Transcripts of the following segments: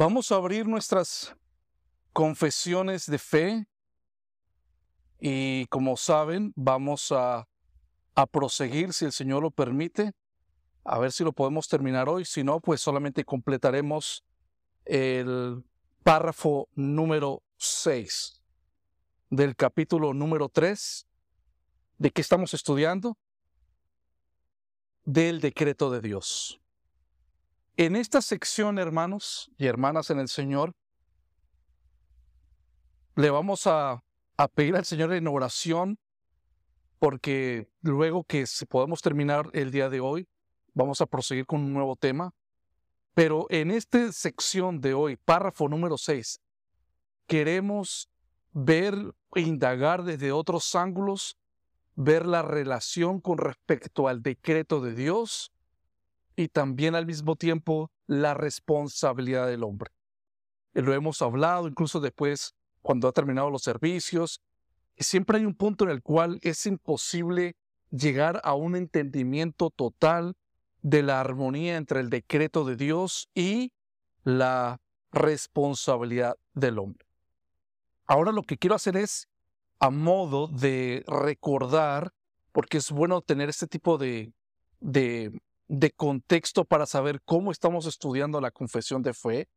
Vamos a abrir nuestras confesiones de fe y como saben, vamos a, a proseguir si el Señor lo permite. A ver si lo podemos terminar hoy. Si no, pues solamente completaremos el párrafo número 6 del capítulo número 3. ¿De qué estamos estudiando? Del decreto de Dios. En esta sección, hermanos y hermanas en el Señor, le vamos a, pedir al Señor en oración, porque luego que podemos terminar el día de hoy, vamos a proseguir con un nuevo tema. Pero en esta sección de hoy, párrafo número 6, queremos ver e indagar desde otros ángulos, ver la relación con respecto al decreto de Dios y también al mismo tiempo la responsabilidad del hombre. Lo hemos hablado incluso después cuando ha terminado los servicios. Y siempre hay un punto en el cual es imposible llegar a un entendimiento total de la armonía entre el decreto de Dios y la responsabilidad del hombre. Ahora lo que quiero hacer es, a modo de recordar, porque es bueno tener este tipo de de contexto para saber cómo estamos estudiando la confesión de fe.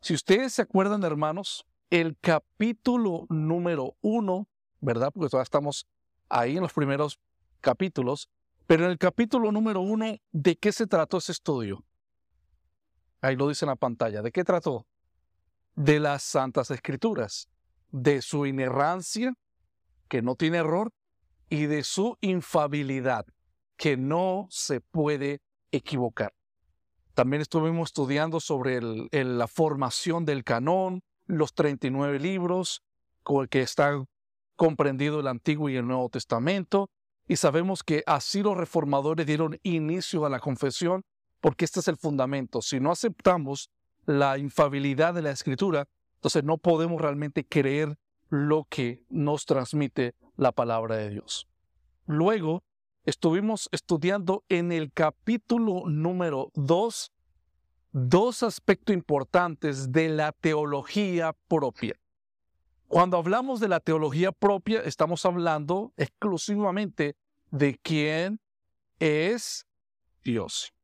Si ustedes se acuerdan, hermanos, el capítulo número uno, ¿verdad? Porque todavía estamos ahí en los primeros capítulos, pero en el capítulo número uno, ¿de qué se trató ese estudio? Ahí lo dice en la pantalla. ¿De qué trató? De las Santas Escrituras, de su inerrancia, que no tiene error, y de su infabilidad, que no se puede equivocar. También estuvimos estudiando sobre la formación del canón, los 39 libros con el que está comprendido el Antiguo y el Nuevo Testamento, y sabemos que así los reformadores dieron inicio a la confesión, porque este es el fundamento. Si no aceptamos la infabilidad de la Escritura, entonces no podemos realmente creer lo que nos transmite la palabra de Dios. Luego estuvimos estudiando en el capítulo número 2 dos aspectos importantes de la teología propia. Cuando hablamos de la teología propia, estamos hablando exclusivamente de quién es Dios.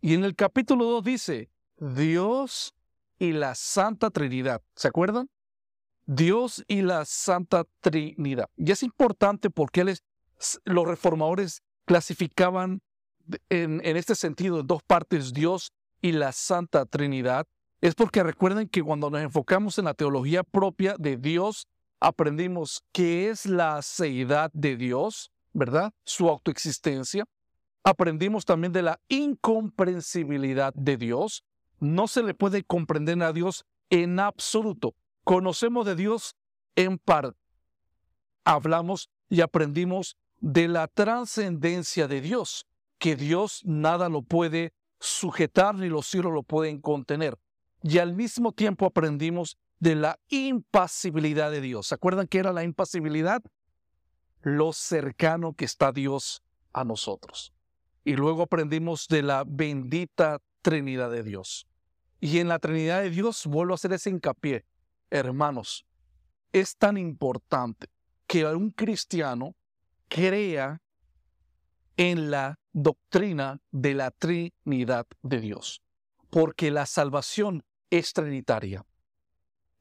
Y en el capítulo 2 dice, Dios y la Santa Trinidad. ¿Se acuerdan? Dios y la Santa Trinidad. Y es importante porque él es los reformadores clasificaban en, este sentido en dos partes, Dios y la Santa Trinidad, es porque recuerden que cuando nos enfocamos en la teología propia de Dios, aprendimos qué es la seidad de Dios, ¿verdad? Su autoexistencia. Aprendimos también de la incomprensibilidad de Dios. No se le puede comprender a Dios en absoluto. Conocemos de Dios en parte. Hablamos y aprendimos de la trascendencia de Dios, que Dios nada lo puede sujetar ni los cielos lo pueden contener. Y al mismo tiempo aprendimos de la impasibilidad de Dios. ¿Se acuerdan qué era la impasibilidad? Lo cercano que está Dios a nosotros. Y luego aprendimos de la bendita Trinidad de Dios. Y en la Trinidad de Dios vuelvo a hacer ese hincapié. Hermanos, es tan importante que un cristiano crea en la doctrina de la Trinidad de Dios, porque la salvación es trinitaria.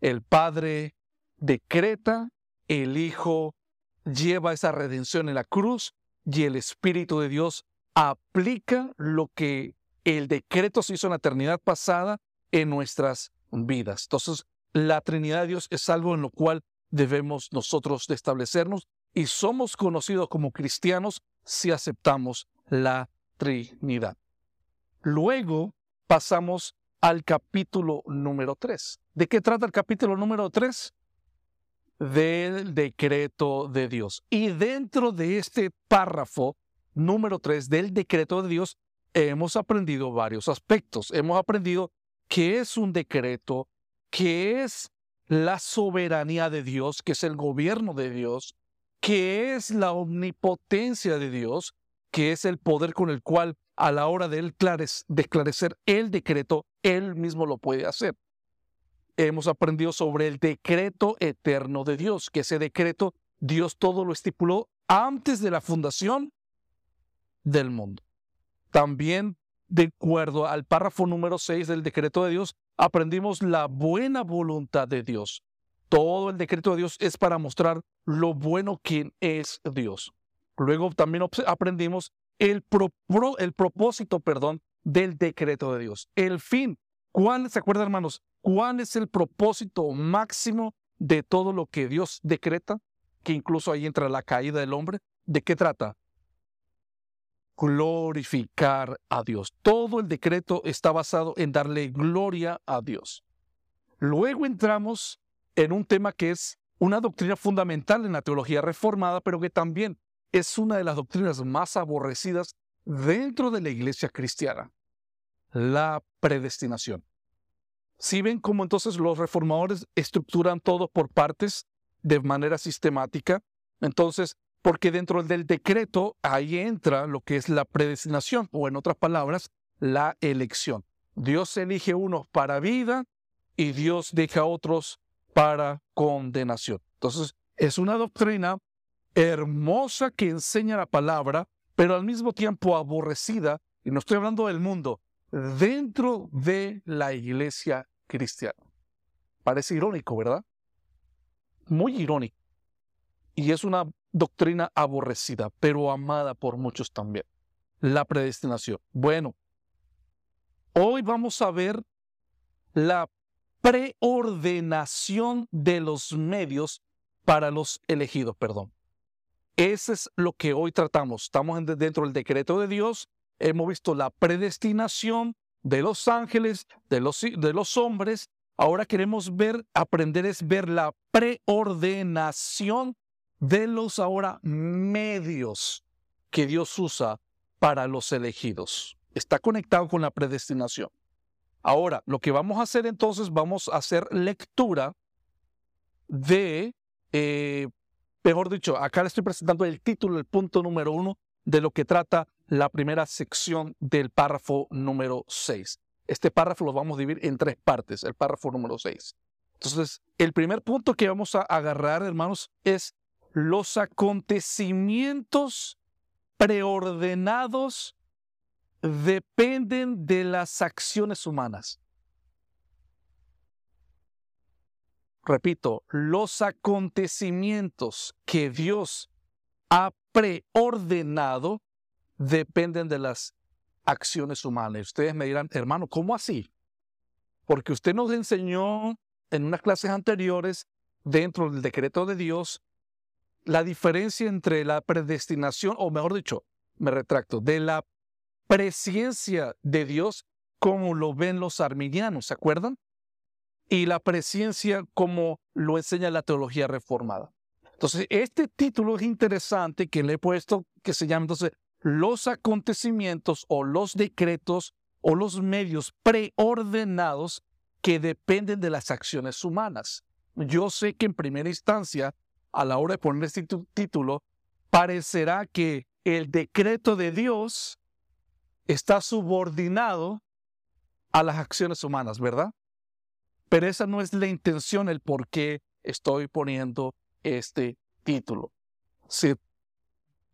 El Padre decreta, el Hijo lleva esa redención en la cruz y el Espíritu de Dios aplica lo que el decreto se hizo en la eternidad pasada en nuestras vidas. Entonces, la Trinidad de Dios es algo en lo cual debemos nosotros establecernos y somos conocidos como cristianos si aceptamos la Trinidad. Luego pasamos al capítulo número 3. ¿De qué trata el capítulo número 3? Del decreto de Dios. Y dentro de este párrafo número 3 del decreto de Dios, hemos aprendido varios aspectos. Hemos aprendido qué es un decreto, qué es la soberanía de Dios, que es el gobierno de Dios, que es la omnipotencia de Dios, que es el poder con el cual a la hora de, él de esclarecer el decreto, Él mismo lo puede hacer. hemos aprendido sobre el decreto eterno de Dios, que ese decreto Dios todo lo estipuló antes de la fundación del mundo. También, de acuerdo al párrafo número 6 del decreto de Dios, aprendimos la buena voluntad de Dios. Todo el decreto de Dios es para mostrar lo bueno que es Dios. Luego también aprendimos el, el propósito, perdón, del decreto de Dios. El fin. ¿Cuál, se acuerdan hermanos? ¿Cuál es el propósito máximo de todo lo que Dios decreta? Que incluso ahí entra la caída del hombre. ¿De qué trata? Glorificar a Dios. Todo el decreto está basado en darle gloria a Dios. Luego entramos en un tema que es una doctrina fundamental en la teología reformada, pero que también es una de las doctrinas más aborrecidas dentro de la iglesia cristiana, la predestinación. Si ven cómo entonces los reformadores estructuran todo por partes de manera sistemática, entonces, porque dentro del decreto ahí entra lo que es la predestinación, o en otras palabras, la elección. Dios elige unos para vida y Dios deja a otros para condenación. Entonces, es una doctrina hermosa que enseña la palabra, pero al mismo tiempo aborrecida, y no estoy hablando del mundo, dentro de la iglesia cristiana. Parece irónico, ¿verdad? Muy irónico. Y es una doctrina aborrecida, pero amada por muchos también. La predestinación. Bueno, hoy vamos a ver la preordenación de los medios para los elegidos, perdón. Ese es lo que hoy tratamos. Estamos dentro del decreto de Dios. Hemos visto la predestinación de los ángeles, de los, de los hombres. Ahora queremos ver, aprender es ver la preordenación de los ahora medios que Dios usa para los elegidos. Está conectado con la predestinación. Ahora, lo que vamos a hacer entonces, vamos a hacer lectura de, eh, mejor dicho, acá le estoy presentando el título, el punto número uno de lo que trata la primera sección del párrafo número 6. Este párrafo lo vamos a dividir en tres partes, el párrafo número 6. Entonces, el primer punto que vamos a agarrar, hermanos, es los acontecimientos preordenados dependen de las acciones humanas. Repito, los acontecimientos que Dios ha preordenado dependen de las acciones humanas. Ustedes me dirán, hermano, ¿cómo así? Porque usted nos enseñó en unas clases anteriores, dentro del decreto de Dios, la diferencia entre la predestinación, o mejor dicho, me retracto, de la presencia de Dios como lo ven los arminianos, ¿se acuerdan? Y la presencia como lo enseña la teología reformada. Entonces, este título es interesante que le he puesto, que se llama entonces los acontecimientos o los decretos o los medios preordenados que dependen de las acciones humanas. Yo sé que en primera instancia, a la hora de poner este título, parecerá que el decreto de Dios está subordinado a las acciones humanas, ¿verdad? Pero esa no es la intención, el por qué estoy poniendo este título. Si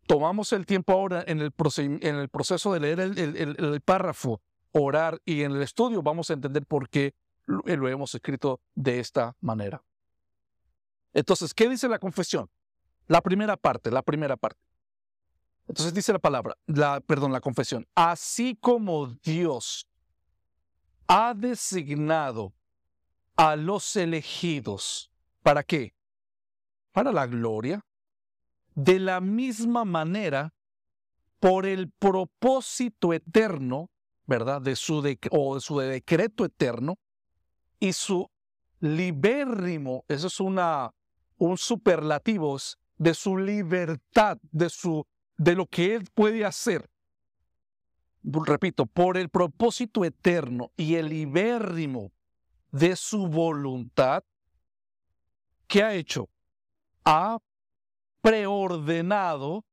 tomamos el tiempo ahora en el, proceso de leer el, párrafo, orar y en el estudio, vamos a entender por qué lo, lo hemos escrito de esta manera. Entonces, ¿qué dice la confesión? La primera parte, la primera parte. Entonces dice la palabra, la, perdón, la confesión. Así como Dios ha designado a los elegidos, ¿para qué? Para la gloria. De la misma manera, por el propósito eterno, ¿verdad? De su o de su decreto eterno y su libérrimo, eso es una, un superlativo, de su libertad, de su de lo que Él puede hacer. Repito, por el propósito eterno y el libérrimo de su voluntad, ¿qué ha hecho? Ha preordenado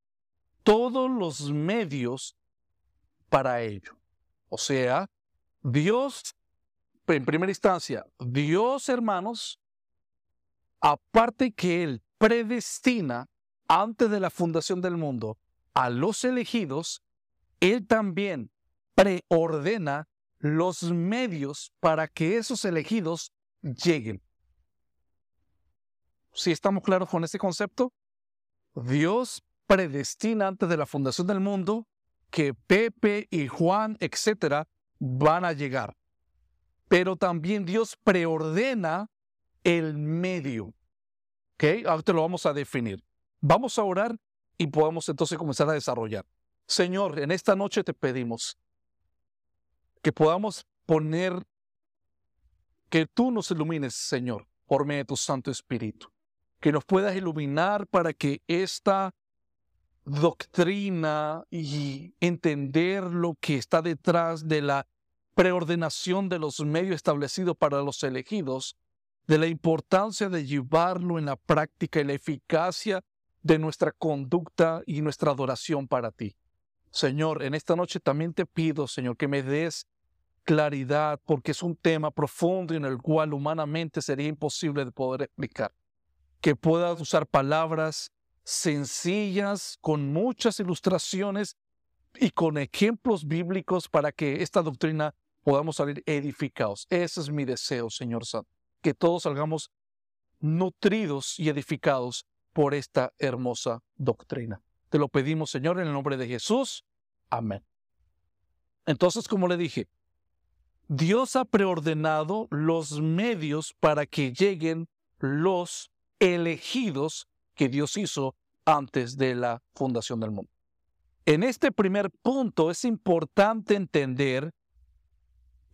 todos los medios para ello. O sea, Dios en primera instancia, Dios, hermanos, aparte que Él predestina antes de la fundación del mundo a los elegidos, Él también preordena los medios para que esos elegidos lleguen. ¿Sí estamos claros con este concepto? Dios predestina antes de la fundación del mundo que Pepe y Juan, etcétera, van a llegar. Pero también Dios preordena el medio. ¿Ok? Ahora lo vamos a definir. Vamos a orar y podemos entonces comenzar a desarrollar. Señor, en esta noche te pedimos que podamos poner, que tú nos ilumines, Señor, por medio de tu Santo Espíritu. Que nos puedas iluminar para que esta doctrina y entender lo que está detrás de la preordenación de los medios establecidos para los elegidos, de la importancia de llevarlo en la práctica y la eficacia de nuestra conducta y nuestra adoración para ti. Señor, en esta noche también te pido, Señor, que me des claridad, porque es un tema profundo en el cual humanamente sería imposible de poder explicar. Que puedas usar palabras sencillas, con muchas ilustraciones y con ejemplos bíblicos para que esta doctrina podamos salir edificados. Ese es mi deseo, Señor Santo, que todos salgamos nutridos y edificados por esta hermosa doctrina. Te lo pedimos, Señor, en el nombre de Jesús. Amén. Entonces, como le dije, Dios ha preordenado los medios para que lleguen los elegidos que Dios hizo antes de la fundación del mundo. En este primer punto es importante entender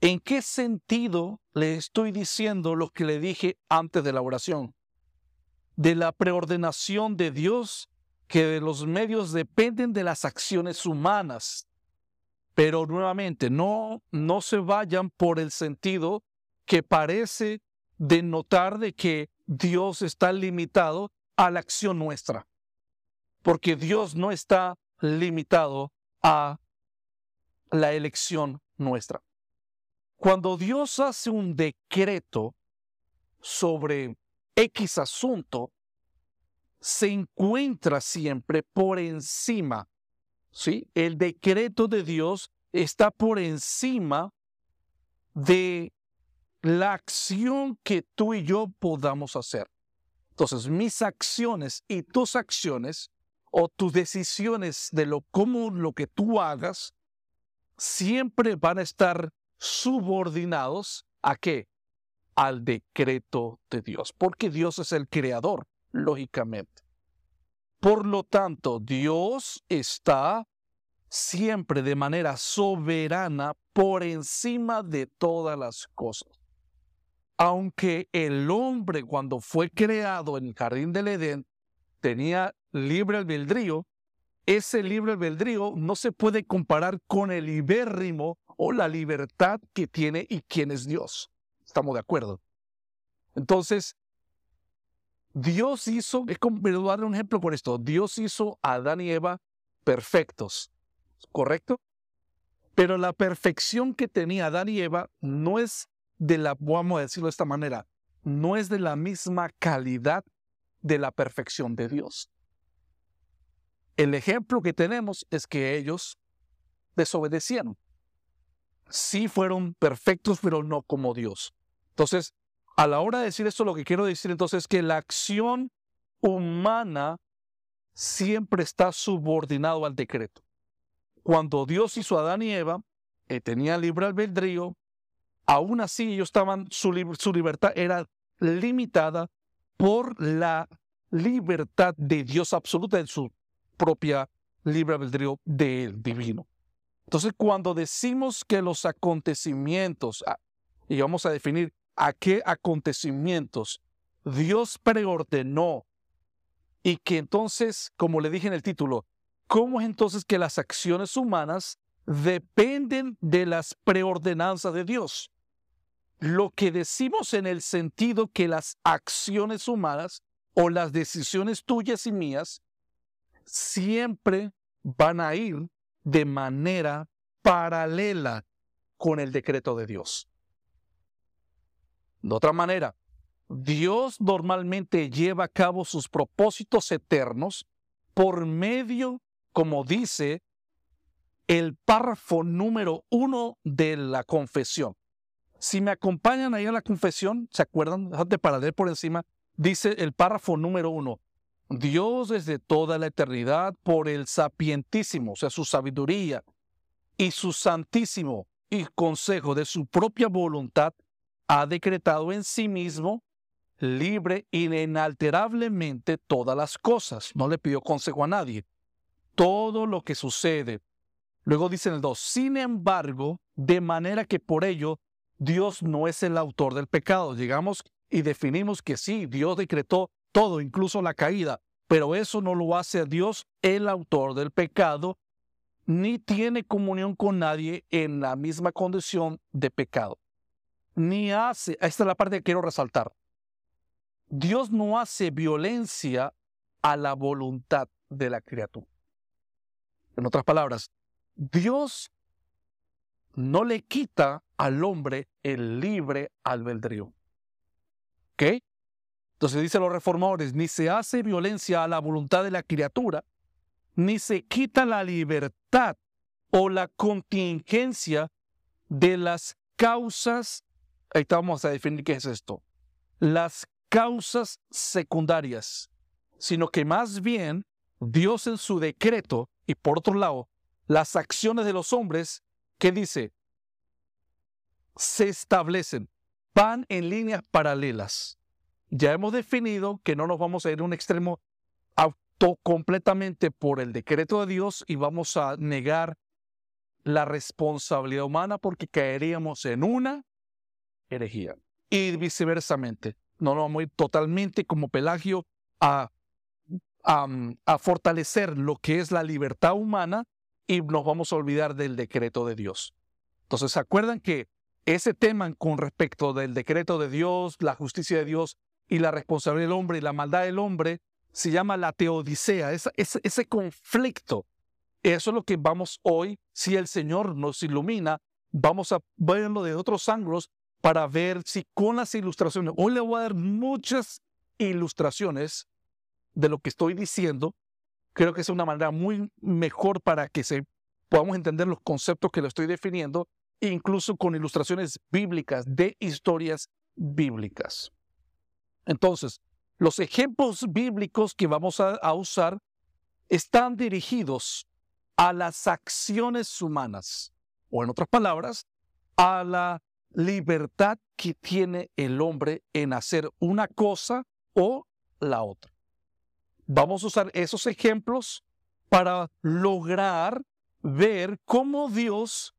en qué sentido le estoy diciendo lo que le dije antes de la oración. De la preordenación de Dios, que de los medios dependen de las acciones humanas. Pero nuevamente, no, no se vayan por el sentido que parece denotar de que Dios está limitado a la acción nuestra porque Dios no está limitado a la elección nuestra. Cuando Dios hace un decreto sobre X asunto, se encuentra siempre por encima. ¿sí? El decreto de Dios está por encima de la acción que tú y yo podamos hacer. Entonces, mis acciones y tus acciones o tus decisiones de lo cómo lo que tú hagas siempre van a estar subordinados a qué? Al decreto de Dios, porque Dios es el creador, lógicamente. Por lo tanto, Dios está siempre de manera soberana por encima de todas las cosas. Aunque el hombre cuando fue creado en el jardín del Edén tenía libre albedrío, ese libre albedrío no se puede comparar con el libérrimo o la libertad que tiene y quién es Dios. ¿Estamos de acuerdo? Entonces, Dios hizo, es como, a dar un ejemplo con esto, Dios hizo a Adán y Eva perfectos, ¿correcto? Pero la perfección que tenía Adán y Eva no es de la, vamos a decirlo de esta manera, no es de la misma calidad de la perfección de Dios. El ejemplo que tenemos es que ellos desobedecieron. Sí fueron perfectos, pero no como Dios. Entonces, a la hora de decir esto, lo que quiero decir entonces es que la acción humana siempre está subordinado al decreto. Cuando Dios hizo a Adán y Eva, eh, tenían libre albedrío, aún así ellos estaban, su, su libertad era limitada por la libertad de Dios absoluta en su propia libre albedrío del divino. Entonces, cuando decimos que los acontecimientos, ah, y vamos a definir a qué acontecimientos Dios preordenó y que entonces, como le dije en el título, ¿cómo es entonces que las acciones humanas dependen de las preordenanzas de Dios? Lo que decimos en el sentido que las acciones humanas o las decisiones tuyas y mías siempre van a ir de manera paralela con el decreto de Dios. De otra manera, Dios normalmente lleva a cabo sus propósitos eternos por medio, como dice el párrafo número uno de la confesión. Si me acompañan ahí a la confesión, ¿se acuerdan? Déjate para leer por encima. Dice el párrafo número uno. Dios desde toda la eternidad, por el sapientísimo, o sea, su sabiduría, y su santísimo y consejo de su propia voluntad, ha decretado en sí mismo libre inalterablemente todas las cosas. No le pidió consejo a nadie. Todo lo que sucede. Luego dice en el 2, sin embargo, de manera que por ello Dios no es el autor del pecado. Llegamos y definimos que sí, Dios decretó todo, incluso la caída, pero eso no lo hace Dios el autor del pecado, ni tiene comunión con nadie en la misma condición de pecado ni hace, esta es la parte que quiero resaltar, Dios no hace violencia a la voluntad de la criatura. En otras palabras, Dios no le quita al hombre el libre albedrío. ¿Ok? Entonces dicen los reformadores, ni se hace violencia a la voluntad de la criatura, ni se quita la libertad o la contingencia de las causas Ahí vamos a definir qué es esto. Las causas secundarias, sino que más bien Dios en su decreto y por otro lado, las acciones de los hombres, que dice, se establecen, van en líneas paralelas. Ya hemos definido que no nos vamos a ir a un extremo auto completamente por el decreto de Dios y vamos a negar la responsabilidad humana porque caeríamos en una herejía. Y viceversamente. No nos vamos a ir totalmente como Pelagio a, a, fortalecer lo que es la libertad humana y nos vamos a olvidar del decreto de Dios. Entonces, ¿se acuerdan que ese tema con respecto del decreto de Dios, la justicia de Dios y la responsabilidad del hombre y la maldad del hombre se llama la teodicea, ese, ese conflicto? Eso es lo que vamos hoy, si el Señor nos ilumina, vamos a verlo de otros ángulos para ver si con las ilustraciones, hoy le voy a dar muchas ilustraciones de lo que estoy diciendo. Creo que es una manera muy mejor para que se, podamos entender los conceptos que le estoy definiendo, incluso con ilustraciones bíblicas, de historias bíblicas. Entonces, los ejemplos bíblicos que vamos a, a usar están dirigidos a las acciones humanas, o en otras palabras, a la libertad que tiene el hombre en hacer una cosa o la otra. Vamos a usar esos ejemplos para lograr ver cómo Dios,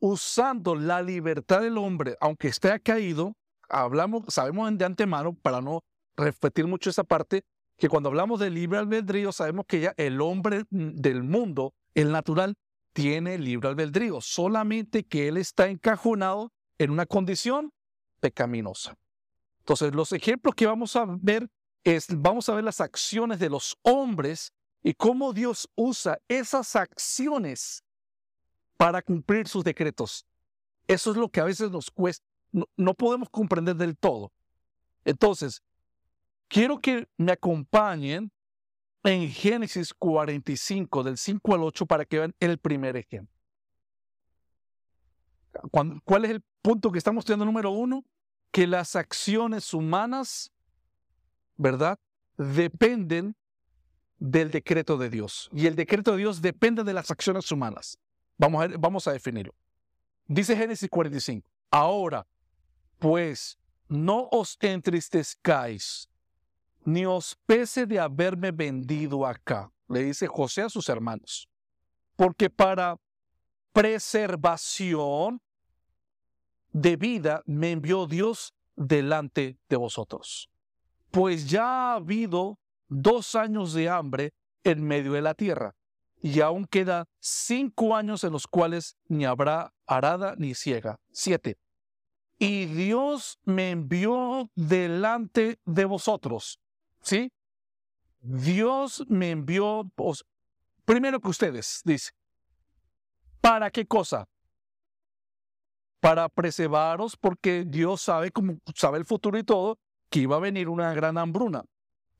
usando la libertad del hombre, aunque esté caído, hablamos, sabemos de antemano, para no repetir mucho esa parte, que cuando hablamos de libre albedrío, sabemos que ya el hombre del mundo, el natural, tiene libre albedrío, solamente que él está encajonado en una condición pecaminosa. Entonces, los ejemplos que vamos a ver es, vamos a ver las acciones de los hombres y cómo Dios usa esas acciones para cumplir sus decretos. Eso es lo que a veces nos cuesta, no, podemos comprender del todo. Entonces, quiero que me acompañen en Génesis 45, del 5 al 8, para que vean el primer ejemplo. ¿Cuál es el punto que estamos estudiando número uno? Que las acciones humanas, ¿verdad? Dependen del decreto de Dios. Y el decreto de Dios depende de las acciones humanas. Vamos a, vamos a definirlo. Dice Génesis 45. Ahora, pues, no os entristezcáis, ni os pese de haberme vendido acá, le dice José a sus hermanos, porque para preservación de vida me envió Dios delante de vosotros. Pues ya ha habido dos años de hambre en medio de la tierra, y aún queda cinco años en los cuales ni habrá arada ni ciega. Siete. Y Dios me envió delante de vosotros. ¿Sí? Dios me envió, primero que ustedes, dice. ¿Para qué cosa? para preservaros, porque Dios sabe, como sabe el futuro y todo, que iba a venir una gran hambruna,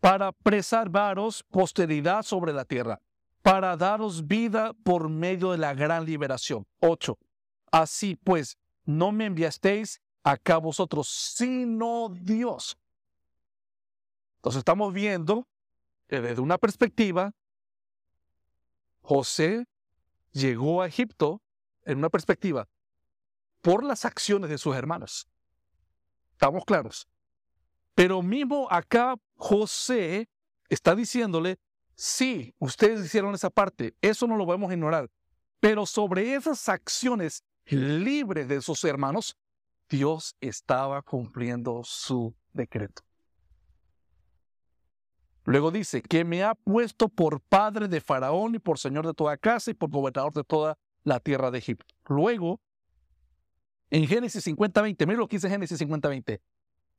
para preservaros posteridad sobre la tierra, para daros vida por medio de la gran liberación. 8. Así pues, no me enviasteis acá vosotros, sino Dios. Entonces estamos viendo que desde una perspectiva, José llegó a Egipto en una perspectiva por las acciones de sus hermanos. Estamos claros. Pero mismo acá José está diciéndole, sí, ustedes hicieron esa parte, eso no lo podemos ignorar. Pero sobre esas acciones libres de sus hermanos, Dios estaba cumpliendo su decreto. Luego dice, que me ha puesto por padre de Faraón y por señor de toda casa y por gobernador de toda la tierra de Egipto. Luego, en Génesis 50:20, mira lo que dice Génesis 50:20.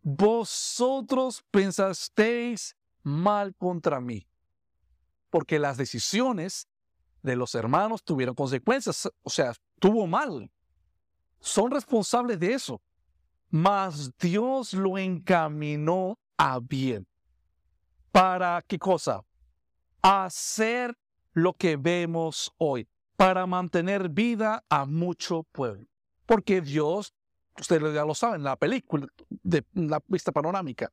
Vosotros pensasteis mal contra mí, porque las decisiones de los hermanos tuvieron consecuencias, o sea, tuvo mal. Son responsables de eso. Mas Dios lo encaminó a bien. ¿Para qué cosa? Hacer lo que vemos hoy, para mantener vida a mucho pueblo. Porque Dios, ustedes ya lo saben, la película, de la vista panorámica,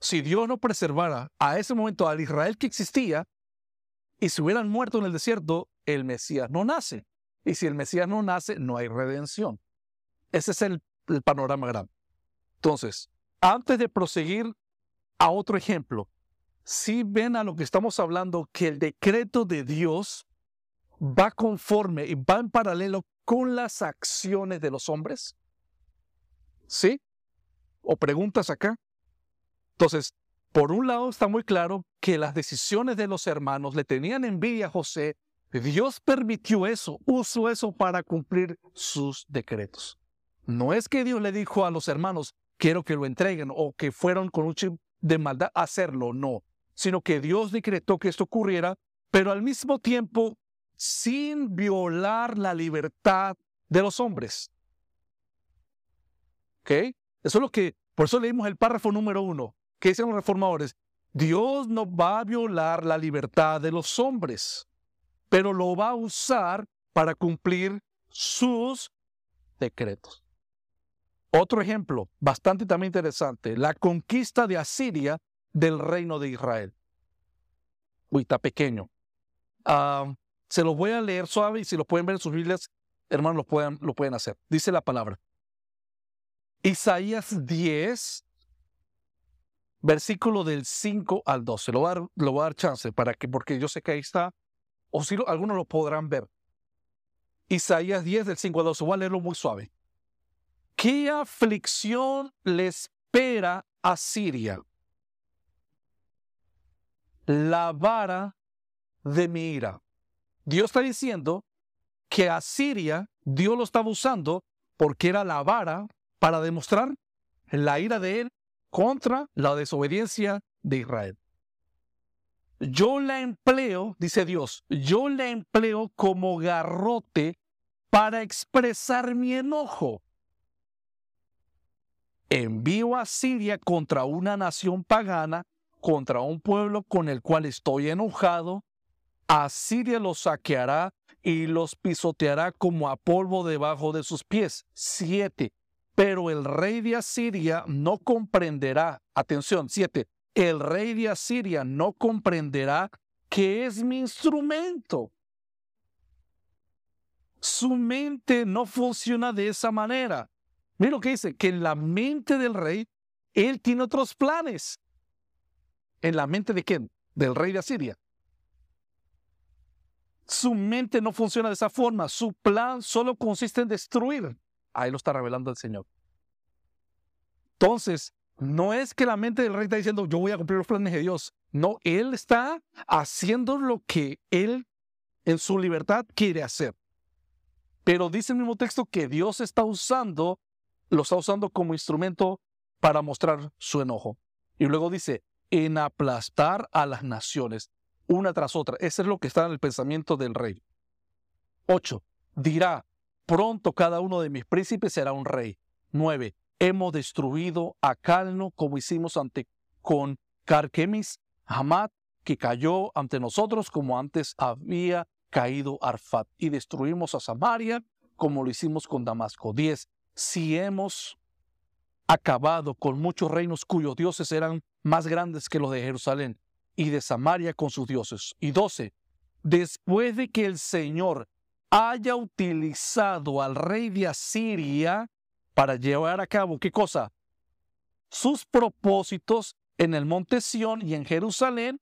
si Dios no preservara a ese momento al Israel que existía, y se hubieran muerto en el desierto, el Mesías no nace. Y si el Mesías no nace, no hay redención. Ese es el panorama grande. Entonces, antes de proseguir a otro ejemplo, si ven a lo que estamos hablando, que el decreto de Dios va conforme y va en paralelo con las acciones de los hombres? ¿Sí? ¿O preguntas acá? Entonces, por un lado está muy claro que las decisiones de los hermanos le tenían envidia a José. Dios permitió eso, usó eso para cumplir sus decretos. No es que Dios le dijo a los hermanos, quiero que lo entreguen o que fueron con un chip de maldad a hacerlo, no sino que Dios decretó que esto ocurriera, pero al mismo tiempo sin violar la libertad de los hombres. ¿Ok? Eso es lo que, por eso leímos el párrafo número uno, que dicen los reformadores, Dios no va a violar la libertad de los hombres, pero lo va a usar para cumplir sus decretos. Otro ejemplo, bastante también interesante, la conquista de Asiria del reino de Israel. Uy, está pequeño. Ah, se los voy a leer suave y si lo pueden ver en sus Biblias, hermanos, lo pueden, lo pueden hacer. Dice la palabra. Isaías 10, versículo del 5 al 12. Lo voy a dar, lo voy a dar chance para que, porque yo sé que ahí está, o si algunos lo podrán ver. Isaías 10 del 5 al 12. Voy a leerlo muy suave. ¿Qué aflicción le espera a Siria? La vara de mi ira. Dios está diciendo que a Siria Dios lo estaba usando porque era la vara para demostrar la ira de él contra la desobediencia de Israel. Yo la empleo, dice Dios, yo la empleo como garrote para expresar mi enojo. Envío a Siria contra una nación pagana contra un pueblo con el cual estoy enojado, Asiria los saqueará y los pisoteará como a polvo debajo de sus pies. Siete. Pero el rey de Asiria no comprenderá, atención, siete, el rey de Asiria no comprenderá que es mi instrumento. Su mente no funciona de esa manera. Mira lo que dice, que en la mente del rey, él tiene otros planes en la mente de quién? Del rey de Asiria. Su mente no funciona de esa forma. Su plan solo consiste en destruir. Ahí lo está revelando el Señor. Entonces, no es que la mente del rey está diciendo, yo voy a cumplir los planes de Dios. No, él está haciendo lo que él en su libertad quiere hacer. Pero dice el mismo texto que Dios está usando, lo está usando como instrumento para mostrar su enojo. Y luego dice, en aplastar a las naciones, una tras otra. Ese es lo que está en el pensamiento del rey. 8. Dirá, pronto cada uno de mis príncipes será un rey. 9. Hemos destruido a Calno como hicimos ante con Carquemis, Hamad, que cayó ante nosotros como antes había caído Arfat. Y destruimos a Samaria como lo hicimos con Damasco. 10. Si hemos acabado con muchos reinos cuyos dioses eran más grandes que los de Jerusalén y de Samaria con sus dioses. Y 12. Después de que el Señor haya utilizado al rey de Asiria para llevar a cabo, ¿qué cosa? Sus propósitos en el monte Sión y en Jerusalén,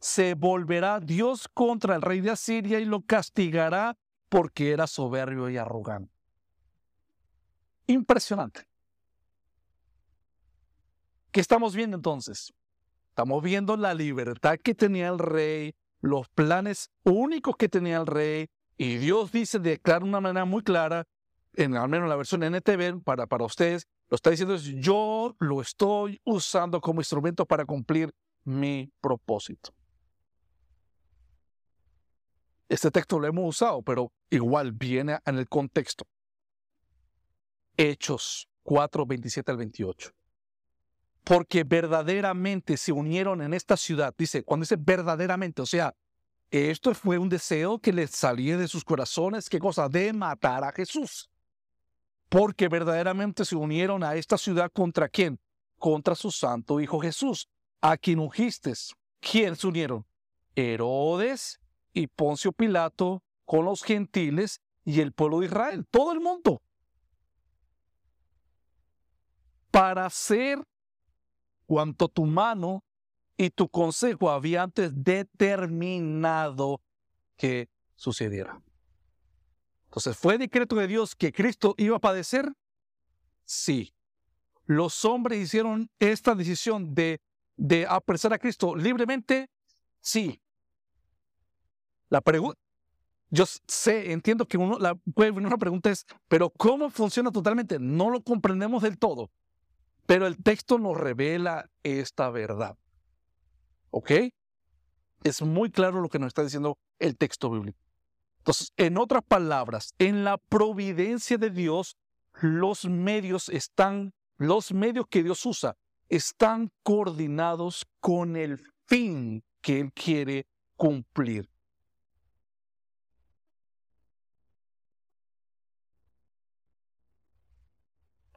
se volverá Dios contra el rey de Asiria y lo castigará porque era soberbio y arrogante. Impresionante. ¿Qué estamos viendo entonces? Estamos viendo la libertad que tenía el rey, los planes únicos que tenía el rey, y Dios dice, de una manera muy clara, en, al menos en la versión NTV, para, para ustedes, lo está diciendo es, yo lo estoy usando como instrumento para cumplir mi propósito. Este texto lo hemos usado, pero igual viene en el contexto. Hechos 4, 27 al 28 porque verdaderamente se unieron en esta ciudad. Dice, cuando dice verdaderamente, o sea, esto fue un deseo que les salía de sus corazones, ¿qué cosa? De matar a Jesús. Porque verdaderamente se unieron a esta ciudad contra quién? Contra su santo Hijo Jesús, a quien ungiste. ¿Quién se unieron? Herodes y Poncio Pilato con los gentiles y el pueblo de Israel, todo el mundo. Para hacer cuanto tu mano y tu consejo había antes determinado que sucediera. Entonces, ¿fue decreto de Dios que Cristo iba a padecer? Sí. ¿Los hombres hicieron esta decisión de, de apresar a Cristo libremente? Sí. La pregunta, yo sé, entiendo que uno, la, una pregunta es, pero ¿cómo funciona totalmente? No lo comprendemos del todo. Pero el texto nos revela esta verdad. ¿Ok? Es muy claro lo que nos está diciendo el texto bíblico. Entonces, en otras palabras, en la providencia de Dios, los medios están, los medios que Dios usa, están coordinados con el fin que Él quiere cumplir.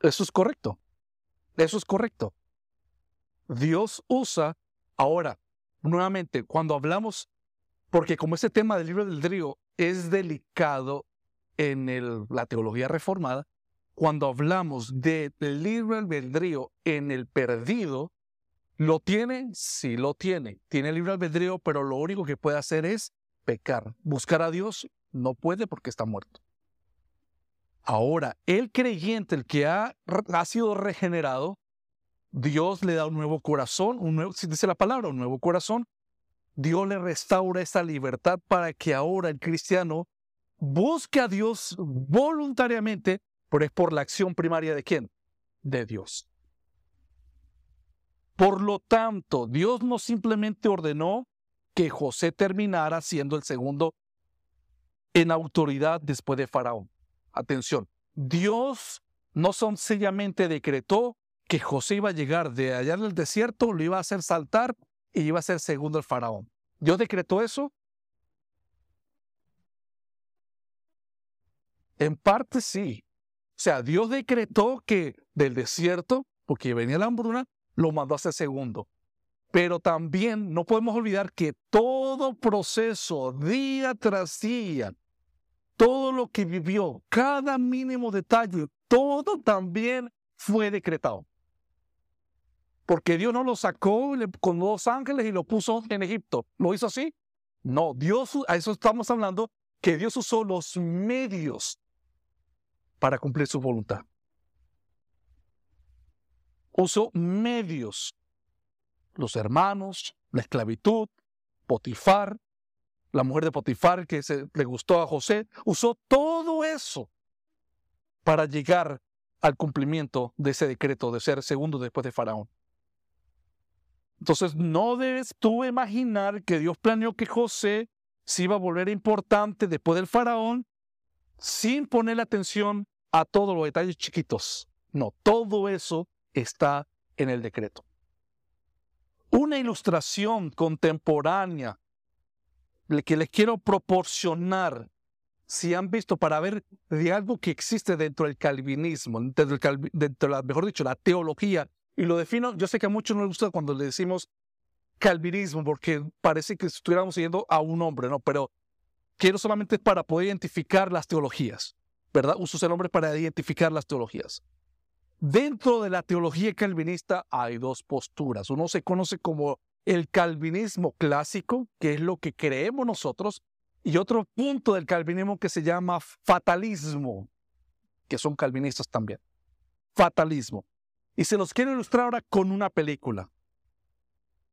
Eso es correcto. Eso es correcto. Dios usa, ahora, nuevamente, cuando hablamos, porque como ese tema del libro del río es delicado en la teología reformada, cuando hablamos del libro del albedrío en el perdido, ¿lo tiene? Sí, lo tiene. Tiene el libre albedrío, pero lo único que puede hacer es pecar. Buscar a Dios no puede porque está muerto. Ahora, el creyente, el que ha, ha sido regenerado, Dios le da un nuevo corazón, un nuevo, si dice la palabra, un nuevo corazón. Dios le restaura esa libertad para que ahora el cristiano busque a Dios voluntariamente, pero es por la acción primaria de quién? De Dios. Por lo tanto, Dios no simplemente ordenó que José terminara siendo el segundo en autoridad después de Faraón. Atención, Dios no sencillamente decretó que José iba a llegar de allá del desierto, lo iba a hacer saltar y iba a ser segundo el faraón. ¿Dios decretó eso? En parte sí. O sea, Dios decretó que del desierto, porque venía la hambruna, lo mandó a ser segundo. Pero también no podemos olvidar que todo proceso, día tras día, todo lo que vivió, cada mínimo detalle, todo también fue decretado. Porque Dios no lo sacó con dos ángeles y lo puso en Egipto. ¿Lo hizo así? No, Dios, a eso estamos hablando, que Dios usó los medios para cumplir su voluntad. Usó medios. Los hermanos, la esclavitud, Potifar, la mujer de Potifar que se, le gustó a José, usó todo eso para llegar al cumplimiento de ese decreto de ser segundo después de Faraón. Entonces, no debes tú imaginar que Dios planeó que José se iba a volver importante después del Faraón sin ponerle atención a todos los detalles chiquitos. No, todo eso está en el decreto. Una ilustración contemporánea que les quiero proporcionar, si han visto, para ver de algo que existe dentro del calvinismo, dentro, de la, mejor dicho, la teología, y lo defino, yo sé que a muchos no les gusta cuando le decimos calvinismo, porque parece que estuviéramos siguiendo a un hombre, ¿no? Pero quiero solamente para poder identificar las teologías, ¿verdad? Uso ese nombre para identificar las teologías. Dentro de la teología calvinista hay dos posturas. Uno se conoce como el calvinismo clásico, que es lo que creemos nosotros, y otro punto del calvinismo que se llama fatalismo, que son calvinistas también. Fatalismo. Y se los quiero ilustrar ahora con una película.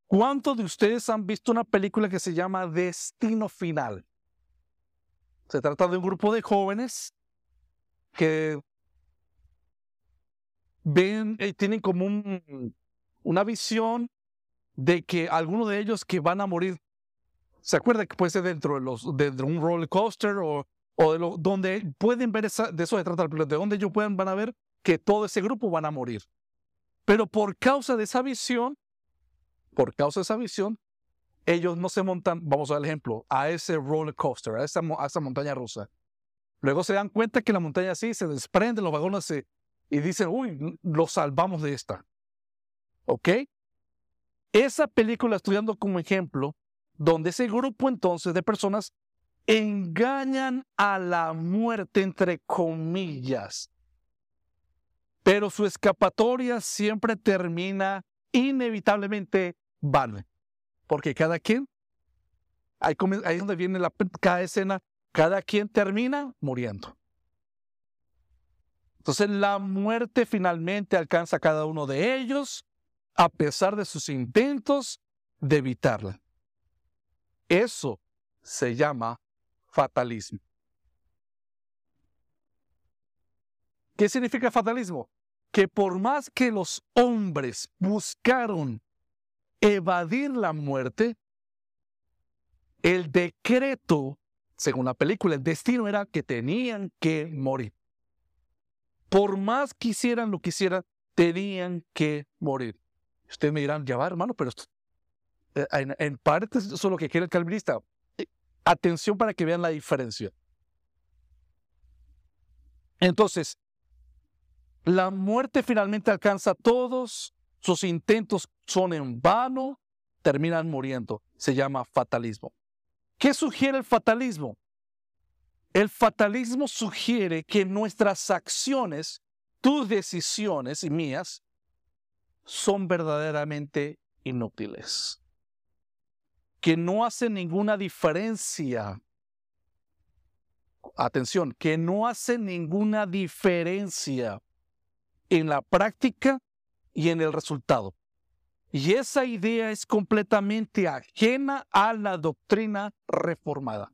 ¿Cuántos de ustedes han visto una película que se llama Destino Final? Se trata de un grupo de jóvenes que ven, eh, tienen como una visión de que algunos de ellos que van a morir, ¿se acuerda que puede ser dentro de, los, de, un roller coaster o, o de donde pueden ver, esa, de eso se trata el de donde ellos van a ver que todo ese grupo van a morir. Pero por causa de esa visión, por causa de esa visión, ellos no se montan, vamos a dar el ejemplo, a ese roller coaster, a esa, a esa montaña rusa. Luego se dan cuenta que la montaña sí se desprende, los vagones se, y dicen, uy, lo salvamos de esta. ¿Ok? Esa película estudiando como ejemplo, donde ese grupo entonces de personas engañan a la muerte, entre comillas. Pero su escapatoria siempre termina inevitablemente vana. Porque cada quien, ahí, es donde viene la, cada escena, cada quien termina muriendo. Entonces la muerte finalmente alcanza a cada uno de ellos a pesar de sus intentos de evitarla. Eso se llama fatalismo. ¿Qué significa fatalismo? Que por más que los hombres buscaron evadir la muerte, el decreto, según la película, el destino era que tenían que morir. Por más quisieran lo quisieran, tenían que morir. Ustedes me dirán, ya va, hermano, pero eh, en, parte eso es lo que quiere el calvinista. Eh, atención para que vean la diferencia. Entonces, la muerte finalmente alcanza a todos, sus intentos son en vano, terminan muriendo. Se llama fatalismo. ¿Qué sugiere el fatalismo? El fatalismo sugiere que nuestras acciones, tus decisiones y mías, son verdaderamente inútiles, que no hacen ninguna diferencia. Atención, que no hacen ninguna diferencia en la práctica y en el resultado. Y esa idea es completamente ajena a la doctrina reformada.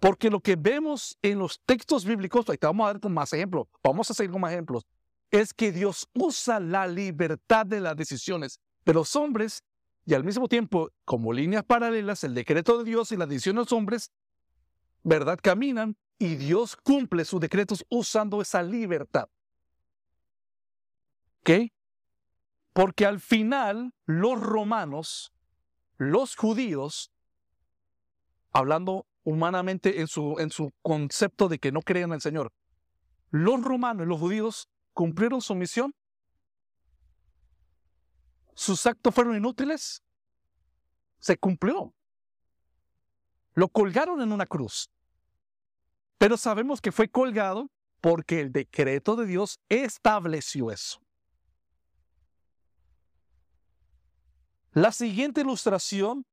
Porque lo que vemos en los textos bíblicos, ahí te vamos a dar más ejemplos, vamos a seguir con más ejemplos es que Dios usa la libertad de las decisiones de los hombres y al mismo tiempo, como líneas paralelas, el decreto de Dios y la decisión de los hombres, ¿verdad? Caminan y Dios cumple sus decretos usando esa libertad. ¿Ok? Porque al final los romanos, los judíos, hablando humanamente en su, en su concepto de que no creen en el Señor, los romanos y los judíos ¿Cumplieron su misión? ¿Sus actos fueron inútiles? Se cumplió. Lo colgaron en una cruz. Pero sabemos que fue colgado porque el decreto de Dios estableció eso. La siguiente ilustración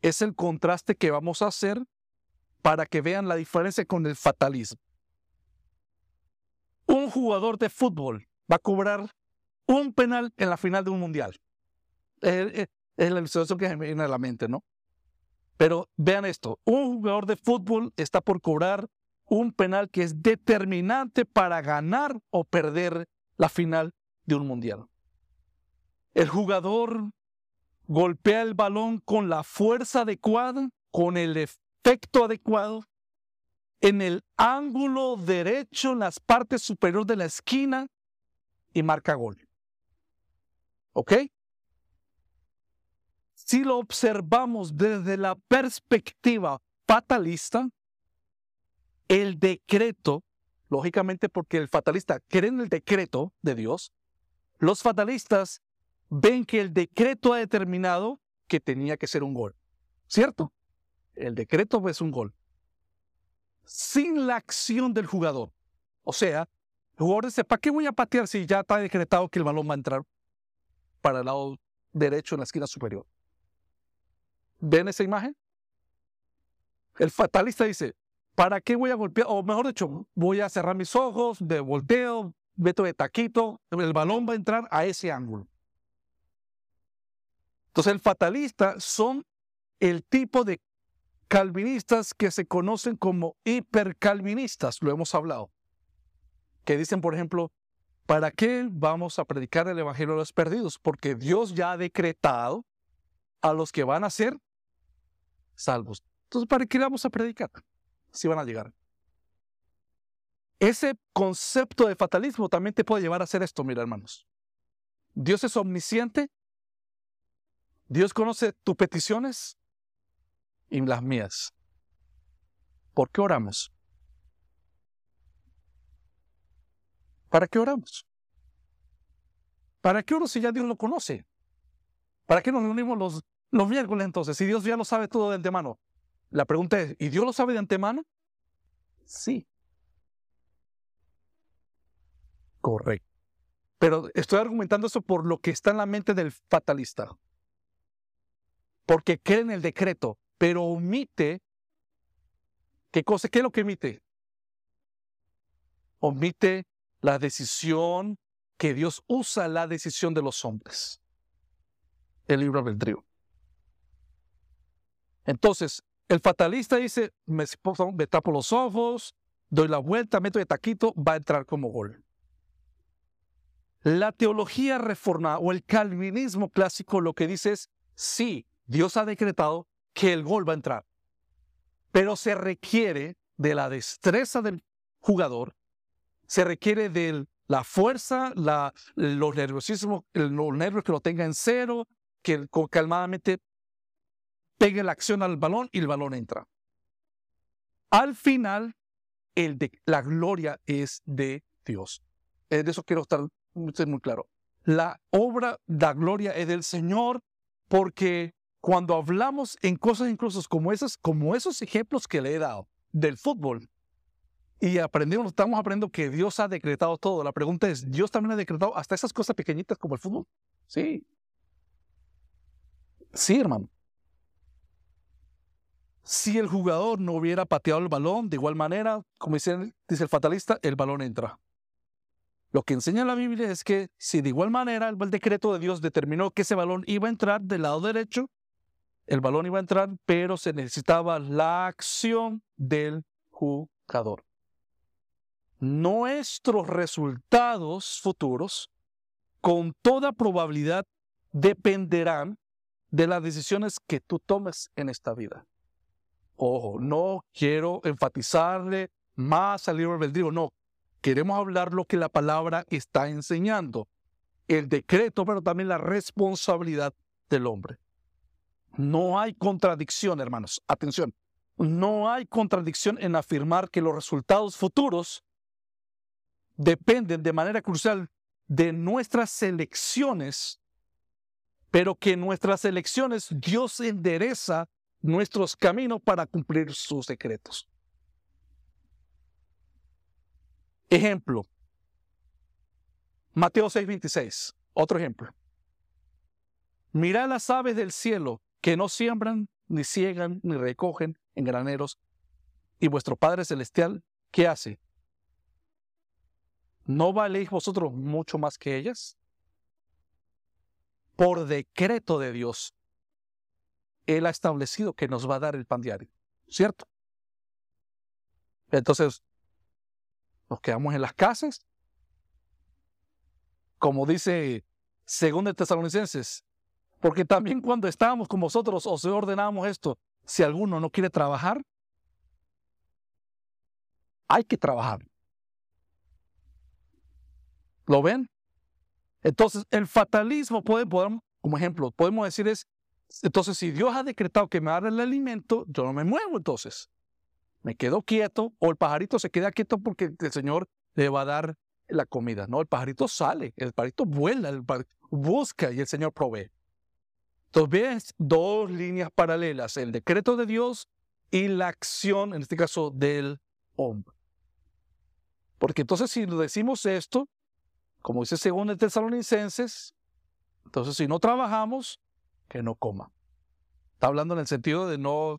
es el contraste que vamos a hacer para que vean la diferencia con el fatalismo jugador de fútbol va a cobrar un penal en la final de un mundial. Es, la ilustración que me viene a la mente, ¿no? Pero vean esto, un jugador de fútbol está por cobrar un penal que es determinante para ganar o perder la final de un mundial. El jugador golpea el balón con la fuerza adecuada, con el efecto adecuado, en el ángulo derecho, en las partes superior de la esquina y marca gol. ¿Ok? Si lo observamos desde la perspectiva fatalista, el decreto, lógicamente porque el fatalista cree en el decreto de Dios, los fatalistas ven que el decreto ha determinado que tenía que ser un gol. ¿Cierto? El decreto es un gol. Sin la acción del jugador. O sea, el jugador dice, ¿para qué voy a patear si ya está decretado que el balón va a entrar para el lado derecho en la esquina superior? ¿Ven esa imagen? El fatalista dice, ¿para qué voy a golpear? O mejor dicho, voy a cerrar mis ojos, de volteo, meto de taquito, el balón va a entrar a ese ángulo. Entonces el fatalista son el tipo de calvinistas que se conocen como hipercalvinistas, lo hemos hablado, que dicen, por ejemplo, ¿para qué vamos a predicar el Evangelio a los perdidos? Porque Dios ya ha decretado a los que van a ser salvos. Entonces, ¿para qué vamos a predicar? Si van a llegar. Ese concepto de fatalismo también te puede llevar a hacer esto, mira hermanos. Dios es omnisciente. Dios conoce tus peticiones y las mías. ¿Por qué oramos? ¿Para qué oramos? ¿Para qué oro si ya Dios lo conoce? ¿Para qué nos reunimos los los miércoles entonces, si Dios ya lo sabe todo de antemano. La pregunta es, ¿y Dios lo sabe de antemano? Sí. Correcto. Pero estoy argumentando eso por lo que está en la mente del fatalista. Porque cree en el decreto, pero omite. ¿Qué cosa? ¿Qué es lo que omite? Omite la decisión que Dios usa la decisión de los hombres. El libro albedrío. Entonces, el fatalista dice, me, me tapo los ojos, doy la vuelta, meto de taquito, va a entrar como gol. La teología reformada o el calvinismo clásico lo que dice es, sí, Dios ha decretado que el gol va a entrar, pero se requiere de la destreza del jugador, se requiere de la fuerza, los nerviosismos, los nervios que lo tenga en cero, que calmadamente pegue la acción al balón y el balón entra. Al final, la gloria es de Dios. De eso quiero estar muy claro. La obra, la gloria es del Señor, porque cuando hablamos en cosas incluso como esas, como esos ejemplos que le he dado del fútbol, y aprendemos, estamos aprendiendo que Dios ha decretado todo. La pregunta es, ¿Dios también ha decretado hasta esas cosas pequeñitas como el fútbol? Sí. Sí, hermano. Si el jugador no hubiera pateado el balón, de igual manera, como dice, dice el fatalista, el balón entra. Lo que enseña la Biblia es que si de igual manera el decreto de Dios determinó que ese balón iba a entrar del lado derecho, el balón iba a entrar, pero se necesitaba la acción del jugador. Nuestros resultados futuros, con toda probabilidad, dependerán de las decisiones que tú tomes en esta vida. Ojo, no quiero enfatizarle más al libro albedrío, no. Queremos hablar lo que la palabra está enseñando. El decreto, pero también la responsabilidad del hombre. No hay contradicción, hermanos. Atención. No hay contradicción en afirmar que los resultados futuros dependen de manera crucial de nuestras elecciones, pero que nuestras elecciones Dios endereza nuestros caminos para cumplir sus secretos. Ejemplo. Mateo 6:26. Otro ejemplo. Mirad las aves del cielo que no siembran, ni ciegan, ni recogen en graneros. Y vuestro Padre Celestial, ¿qué hace? ¿No valéis vosotros mucho más que ellas? Por decreto de Dios, él ha establecido que nos va a dar el pan diario, ¿cierto? Entonces, nos quedamos en las casas, como dice según de Tesalonicenses, porque también cuando estábamos con vosotros os ordenamos esto, si alguno no quiere trabajar, hay que trabajar. ¿Lo ven? Entonces, el fatalismo puede, como ejemplo, podemos decir es, entonces si Dios ha decretado que me haga el alimento, yo no me muevo entonces. Me quedo quieto o el pajarito se queda quieto porque el Señor le va a dar la comida. No, el pajarito sale, el pajarito vuela, el pajarito busca y el Señor provee. Entonces ves dos líneas paralelas, el decreto de Dios y la acción, en este caso, del hombre. Porque entonces si decimos esto, como dice según el Tesalonicenses, entonces si no trabajamos, que no coma. Está hablando en el sentido de no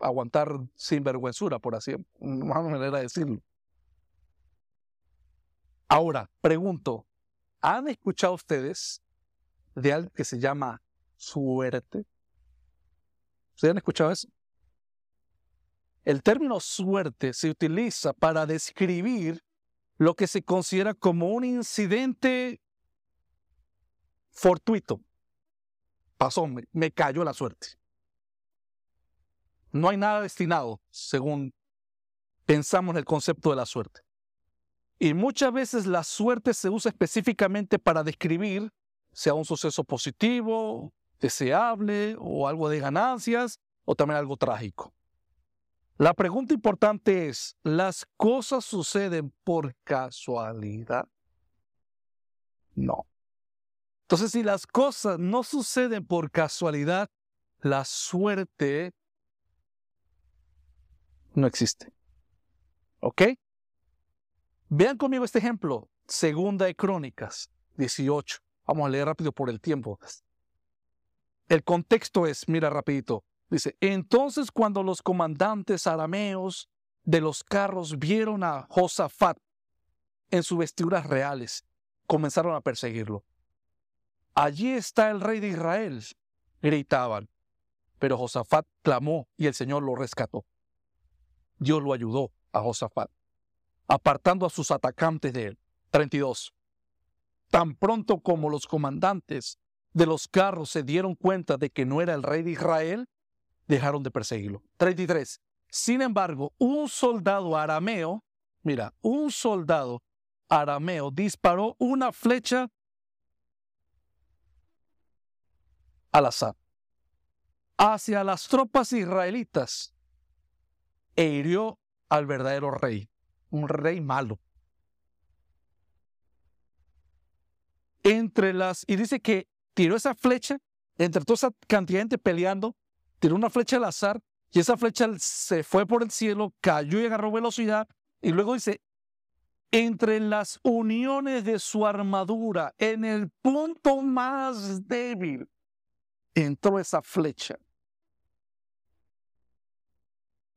aguantar sin vergüenzura, por así, una manera de decirlo. Ahora, pregunto, ¿han escuchado ustedes de algo que se llama suerte? ¿Ustedes han escuchado eso? El término suerte se utiliza para describir lo que se considera como un incidente fortuito. Pasó, me, cayó la suerte. No hay nada destinado, según pensamos en el concepto de la suerte. Y muchas veces la suerte se usa específicamente para describir sea un suceso positivo, deseable o algo de ganancias o también algo trágico. La pregunta importante es, ¿las cosas suceden por casualidad? No. Entonces, si las cosas no suceden por casualidad, la suerte no existe. ¿Ok? Vean conmigo este ejemplo. Segunda de Crónicas 18. Vamos a leer rápido por el tiempo. El contexto es, mira rapidito, dice, entonces cuando los comandantes arameos de los carros vieron a Josafat en sus vestiduras reales, comenzaron a perseguirlo. Allí está el rey de Israel, gritaban. Pero Josafat clamó y el Señor lo rescató. Dios lo ayudó a Josafat apartando a sus atacantes de él. 32. Tan pronto como los comandantes de los carros se dieron cuenta de que no era el rey de Israel, dejaron de perseguirlo. 33. Sin embargo, un soldado arameo, mira, un soldado arameo disparó una flecha al azar hacia las tropas israelitas e hirió al verdadero rey un rey malo. Entre las, y dice que tiró esa flecha, entre toda esa cantidad de gente peleando, tiró una flecha al azar, y esa flecha se fue por el cielo, cayó y agarró velocidad, y luego dice, entre las uniones de su armadura, en el punto más débil, entró esa flecha.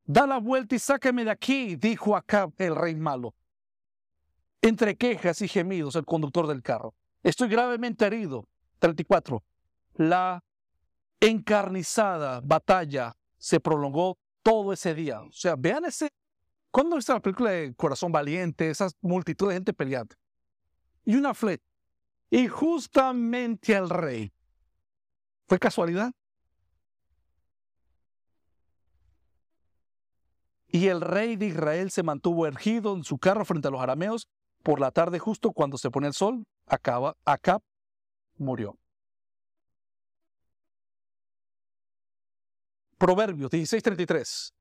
Da la vuelta y sáqueme de aquí, dijo acá el rey malo. Entre quejas y gemidos, el conductor del carro. Estoy gravemente herido. 34. La encarnizada batalla se prolongó todo ese día. O sea, vean ese. ¿Cuándo viste la película de Corazón Valiente? Esas multitud de gente peleando. Y una flecha. Y justamente al rey. ¿Fue casualidad? Y el rey de Israel se mantuvo ergido en su carro frente a los arameos. Por la tarde, justo cuando se pone el sol, acaba, Acab murió. Proverbios 16:33.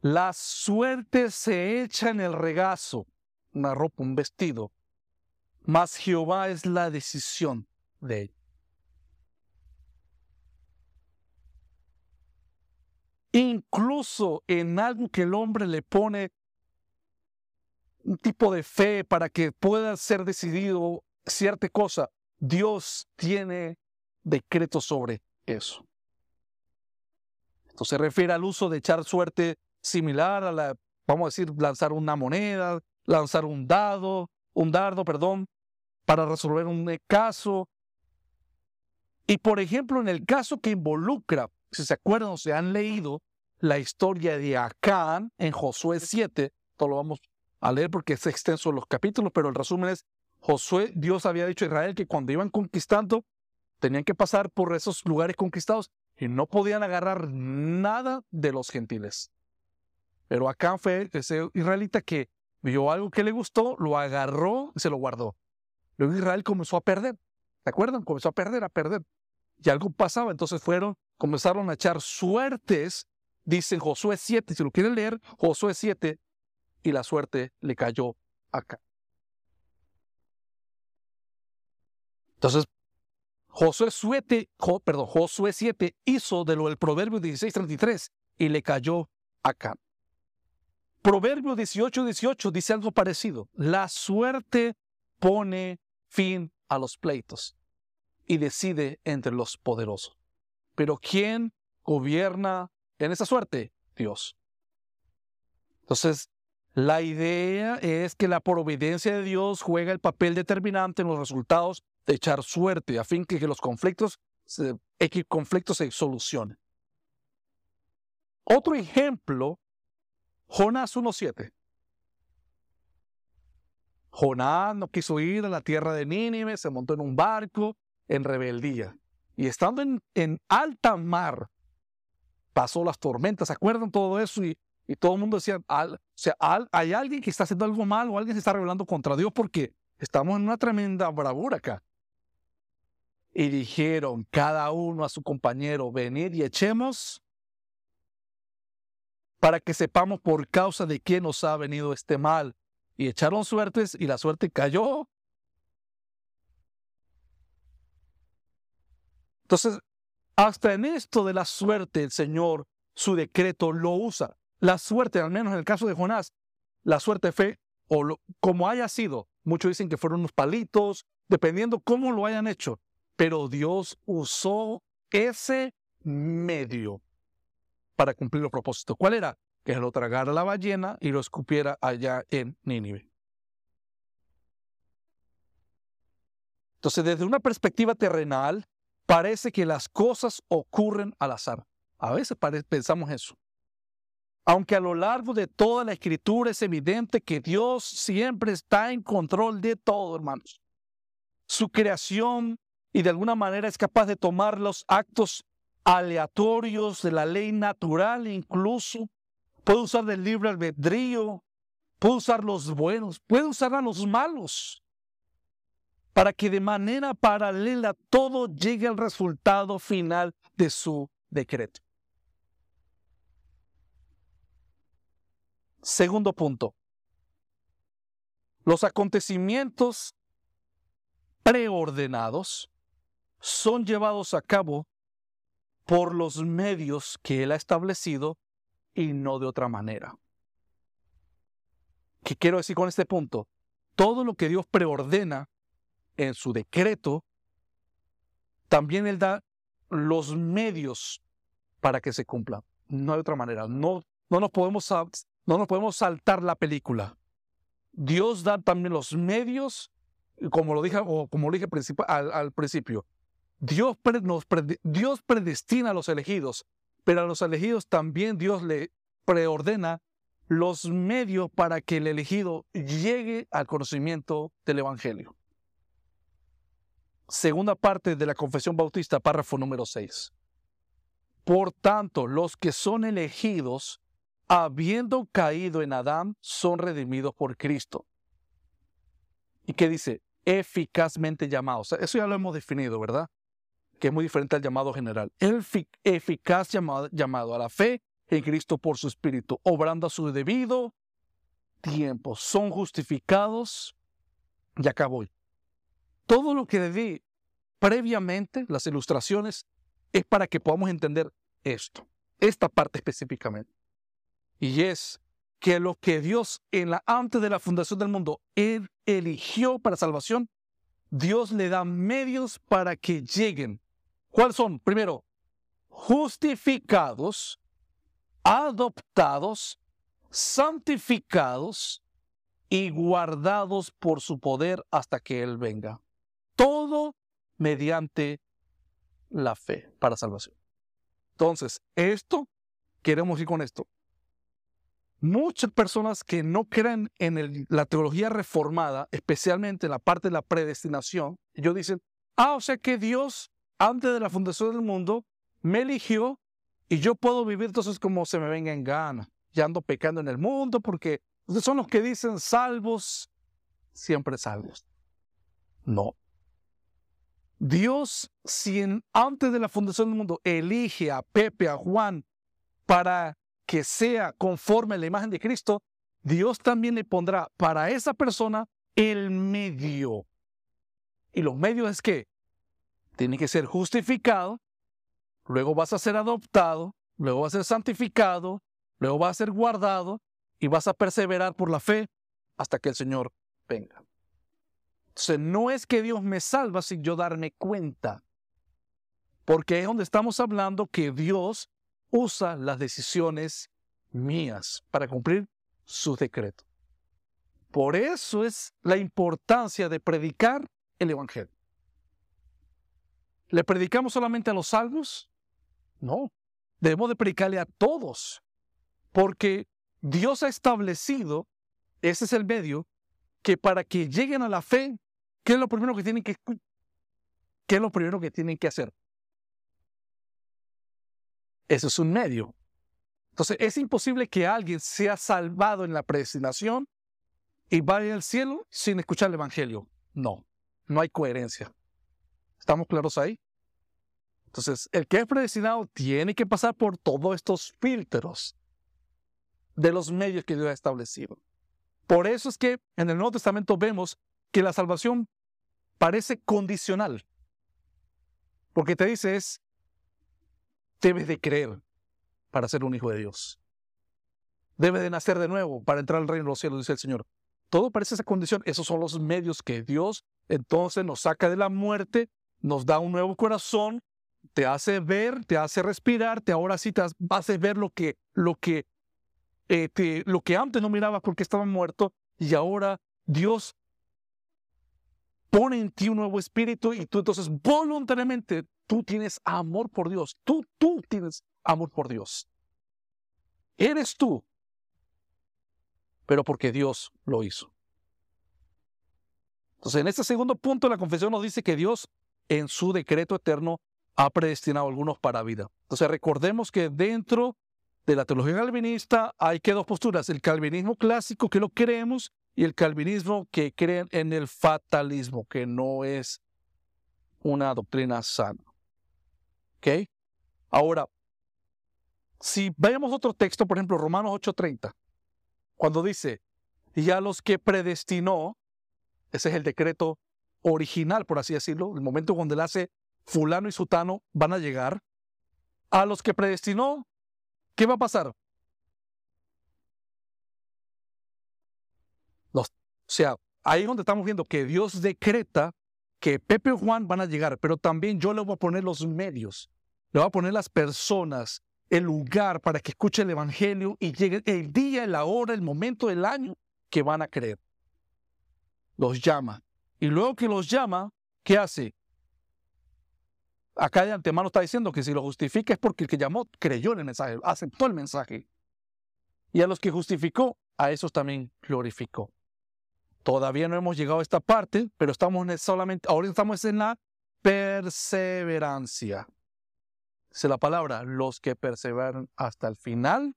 La suerte se echa en el regazo, una ropa, un vestido, mas Jehová es la decisión de él. incluso en algo que el hombre le pone un tipo de fe para que pueda ser decidido cierta cosa, Dios tiene decretos sobre eso. Esto se refiere al uso de echar suerte similar a la, vamos a decir, lanzar una moneda, lanzar un dado, un dardo, perdón, para resolver un caso. Y por ejemplo, en el caso que involucra si se acuerdan o se han leído la historia de Acán en Josué 7, todo lo vamos a leer porque es extenso los capítulos, pero el resumen es, Josué, Dios había dicho a Israel que cuando iban conquistando, tenían que pasar por esos lugares conquistados y no podían agarrar nada de los gentiles. Pero Acán fue ese israelita que vio algo que le gustó, lo agarró y se lo guardó. Luego Israel comenzó a perder. ¿Se acuerdan? Comenzó a perder, a perder. Y algo pasaba. Entonces fueron, comenzaron a echar suertes. Dicen Josué 7, si lo quieren leer, Josué 7, y la suerte le cayó acá. Entonces, Josué 7, perdón, Josué 7 hizo de lo del Proverbio 16:33 y le cayó acá. Proverbio 18, 18 dice algo parecido. La suerte pone fin a los pleitos y decide entre los poderosos. Pero ¿quién gobierna en esa suerte? Dios. Entonces, la idea es que la providencia de Dios juega el papel determinante en los resultados de echar suerte a fin que, que los conflictos se, conflictos se solucionen. Otro ejemplo Jonás 1.7. Jonás no quiso ir a la tierra de Nínive, se montó en un barco en rebeldía. Y estando en, en alta mar, pasó las tormentas. ¿Se acuerdan todo eso? Y, y todo el mundo decía, o sea, hay alguien que está haciendo algo mal o alguien se está rebelando contra Dios porque estamos en una tremenda bravura acá. Y dijeron cada uno a su compañero, venid y echemos para que sepamos por causa de quién nos ha venido este mal. Y echaron suertes y la suerte cayó. Entonces, hasta en esto de la suerte, el Señor, su decreto lo usa. La suerte, al menos en el caso de Jonás, la suerte fue, o como haya sido, muchos dicen que fueron unos palitos, dependiendo cómo lo hayan hecho, pero Dios usó ese medio para cumplir los propósitos. ¿Cuál era? Que lo tragara la ballena y lo escupiera allá en Nínive. Entonces, desde una perspectiva terrenal, parece que las cosas ocurren al azar. A veces pensamos eso. Aunque a lo largo de toda la escritura es evidente que Dios siempre está en control de todo, hermanos. Su creación y de alguna manera es capaz de tomar los actos aleatorios de la ley natural incluso. Puede usar del libre albedrío, puede usar los buenos, puede usar a los malos, para que de manera paralela todo llegue al resultado final de su decreto. Segundo punto. Los acontecimientos preordenados son llevados a cabo por los medios que Él ha establecido y no de otra manera. ¿Qué quiero decir con este punto? Todo lo que Dios preordena en su decreto, también Él da los medios para que se cumplan. No de otra manera. No, no, nos, podemos, no nos podemos saltar la película. Dios da también los medios, como lo dije, o como lo dije al principio, Dios, Dios predestina a los elegidos, pero a los elegidos también Dios le preordena los medios para que el elegido llegue al conocimiento del Evangelio. Segunda parte de la Confesión Bautista, párrafo número 6. Por tanto, los que son elegidos, habiendo caído en Adán, son redimidos por Cristo. ¿Y qué dice? Eficazmente llamados. Eso ya lo hemos definido, ¿verdad? Que es muy diferente al llamado general. El eficaz llamado, llamado a la fe en Cristo por su Espíritu, obrando a su debido tiempo. Son justificados. Y acá voy. Todo lo que di previamente, las ilustraciones, es para que podamos entender esto, esta parte específicamente. Y es que lo que Dios en la, antes de la fundación del mundo él eligió para salvación, Dios le da medios para que lleguen ¿Cuáles son? Primero, justificados, adoptados, santificados y guardados por su poder hasta que Él venga. Todo mediante la fe para salvación. Entonces, esto, queremos ir con esto. Muchas personas que no creen en la teología reformada, especialmente en la parte de la predestinación, ellos dicen, ah, o sea que Dios antes de la fundación del mundo, me eligió y yo puedo vivir entonces como se me venga en gana. ya ando pecando en el mundo, porque son los que dicen salvos, siempre salvos. No. Dios, si antes de la fundación del mundo elige a Pepe, a Juan, para que sea conforme a la imagen de Cristo, Dios también le pondrá para esa persona el medio. Y los medios es que tiene que ser justificado, luego vas a ser adoptado, luego vas a ser santificado, luego vas a ser guardado y vas a perseverar por la fe hasta que el Señor venga. Entonces, no es que Dios me salva sin yo darme cuenta, porque es donde estamos hablando que Dios usa las decisiones mías para cumplir sus decretos. Por eso es la importancia de predicar el Evangelio. ¿Le predicamos solamente a los salvos? No, debemos de predicarle a todos, porque Dios ha establecido, ese es el medio, que para que lleguen a la fe, ¿qué es lo primero que tienen que, qué es lo primero que, tienen que hacer? Eso es un medio. Entonces, es imposible que alguien sea salvado en la predestinación y vaya al cielo sin escuchar el Evangelio. No, no hay coherencia. ¿Estamos claros ahí? Entonces, el que es predestinado tiene que pasar por todos estos filtros de los medios que Dios ha establecido. Por eso es que en el Nuevo Testamento vemos que la salvación parece condicional. Porque te dice es, debes de creer para ser un hijo de Dios. Debes de nacer de nuevo para entrar al reino de los cielos, dice el Señor. Todo parece esa condición. Esos son los medios que Dios entonces nos saca de la muerte, nos da un nuevo corazón, te hace ver, te hace respirar, te ahora sí te hace ver lo que, lo que, eh, lo que antes no mirabas porque estaba muerto y ahora Dios pone en ti un nuevo espíritu y tú entonces voluntariamente tú tienes amor por Dios. Tú, tú tienes amor por Dios. Eres tú, pero porque Dios lo hizo. Entonces, en este segundo punto, la confesión nos dice que Dios, en su decreto eterno, ha predestinado a algunos para vida. Entonces, recordemos que dentro de la teología calvinista hay que dos posturas, el calvinismo clásico que lo creemos y el calvinismo que cree en el fatalismo, que no es una doctrina sana. ¿Ok? Ahora, si vayamos a otro texto, por ejemplo, Romanos 8:30, cuando dice, y a los que predestinó, ese es el decreto original, por así decirlo, el momento cuando él hace fulano y sutano van a llegar, a los que predestinó, ¿qué va a pasar? o sea, ahí es donde estamos viendo que Dios decreta que Pepe y Juan van a llegar, pero también yo le voy a poner los medios, le voy a poner las personas, el lugar para que escuche el Evangelio y llegue el día, la hora, el momento del año que van a creer. Los llama. Y luego que los llama, ¿qué hace? Acá de antemano está diciendo que si lo justifica es porque el que llamó creyó el mensaje, aceptó el mensaje. Y a los que justificó, a esos también glorificó. Todavía no hemos llegado a esta parte, pero estamos en solamente, ahora estamos en la perseverancia dice la palabra, los que perseveran hasta el final,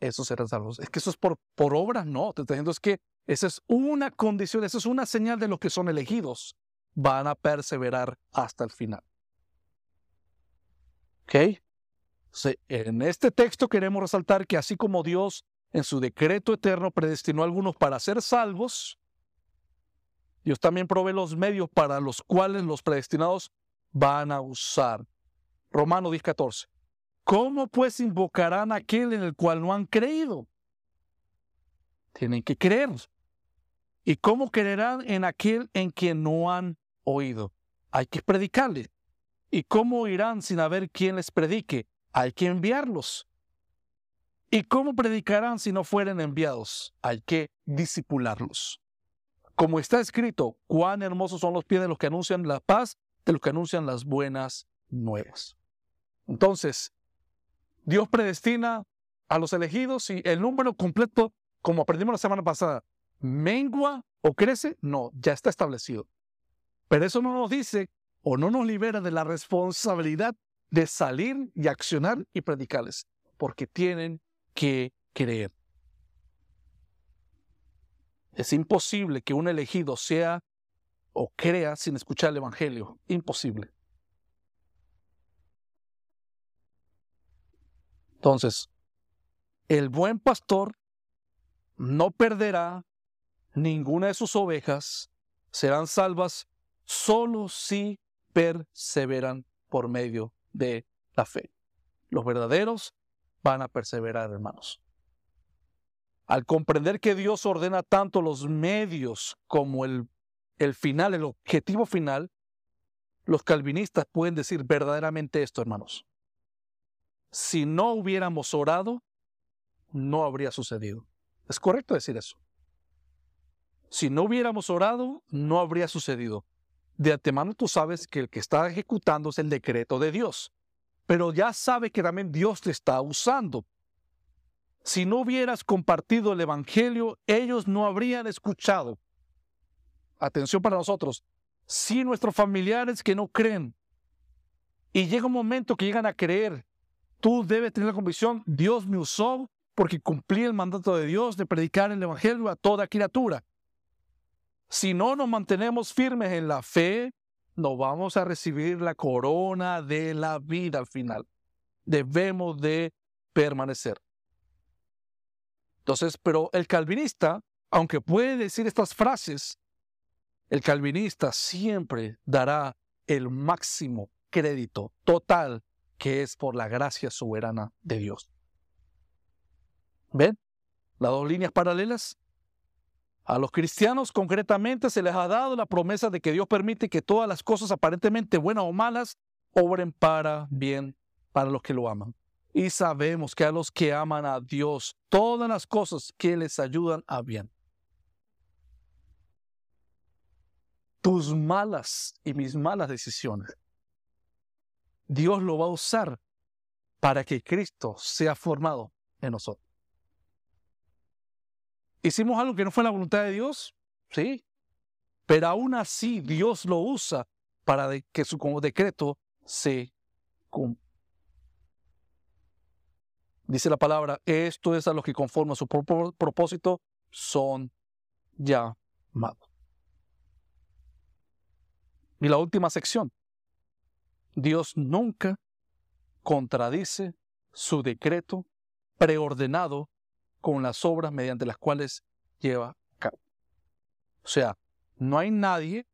esos serán salvos. Es que eso es por, por obras, no. Te estoy diciendo es que esa es una condición, esa es una señal de los que son elegidos. Van a perseverar hasta el final. ¿Ok? en este texto queremos resaltar que así como Dios en su decreto eterno predestinó a algunos para ser salvos, Dios también provee los medios para los cuales los predestinados van a usar Romano 10:14. ¿Cómo pues invocarán a aquel en el cual no han creído? Tienen que creer. ¿Y cómo creerán en aquel en quien no han oído? Hay que predicarles. ¿Y cómo oirán sin haber quien les predique? Hay que enviarlos. ¿Y cómo predicarán si no fueren enviados? Hay que disipularlos. Como está escrito, cuán hermosos son los pies de los que anuncian la paz, de los que anuncian las buenas nuevas. Entonces, Dios predestina a los elegidos y el número completo, como aprendimos la semana pasada, mengua o crece, no, ya está establecido. Pero eso no nos dice o no nos libera de la responsabilidad de salir y accionar y predicarles, porque tienen que creer. Es imposible que un elegido sea o crea sin escuchar el Evangelio. Imposible. Entonces, el buen pastor no perderá ninguna de sus ovejas, serán salvas solo si perseveran por medio de la fe. Los verdaderos van a perseverar, hermanos. Al comprender que Dios ordena tanto los medios como el, el final, el objetivo final, los calvinistas pueden decir verdaderamente esto, hermanos. Si no hubiéramos orado, no habría sucedido. Es correcto decir eso. Si no hubiéramos orado, no habría sucedido. De antemano tú sabes que el que está ejecutando es el decreto de Dios, pero ya sabe que también Dios te está usando. Si no hubieras compartido el Evangelio, ellos no habrían escuchado. Atención para nosotros. Si nuestros familiares que no creen, y llega un momento que llegan a creer, tú debes tener la convicción, Dios me usó porque cumplí el mandato de Dios de predicar el Evangelio a toda criatura. Si no nos mantenemos firmes en la fe, no vamos a recibir la corona de la vida al final. Debemos de permanecer. Entonces, pero el calvinista, aunque puede decir estas frases, el calvinista siempre dará el máximo crédito total que es por la gracia soberana de Dios. ¿Ven? Las dos líneas paralelas. A los cristianos concretamente se les ha dado la promesa de que Dios permite que todas las cosas aparentemente buenas o malas obren para bien para los que lo aman. Y sabemos que a los que aman a Dios, todas las cosas que les ayudan a bien. Tus malas y mis malas decisiones, Dios lo va a usar para que Cristo sea formado en nosotros. ¿Hicimos algo que no fue la voluntad de Dios? Sí. Pero aún así Dios lo usa para que su decreto se cumpla. Dice la palabra, esto es a los que conforme su propósito son llamados. Y la última sección. Dios nunca contradice su decreto preordenado con las obras mediante las cuales lleva a cabo. O sea, no hay nadie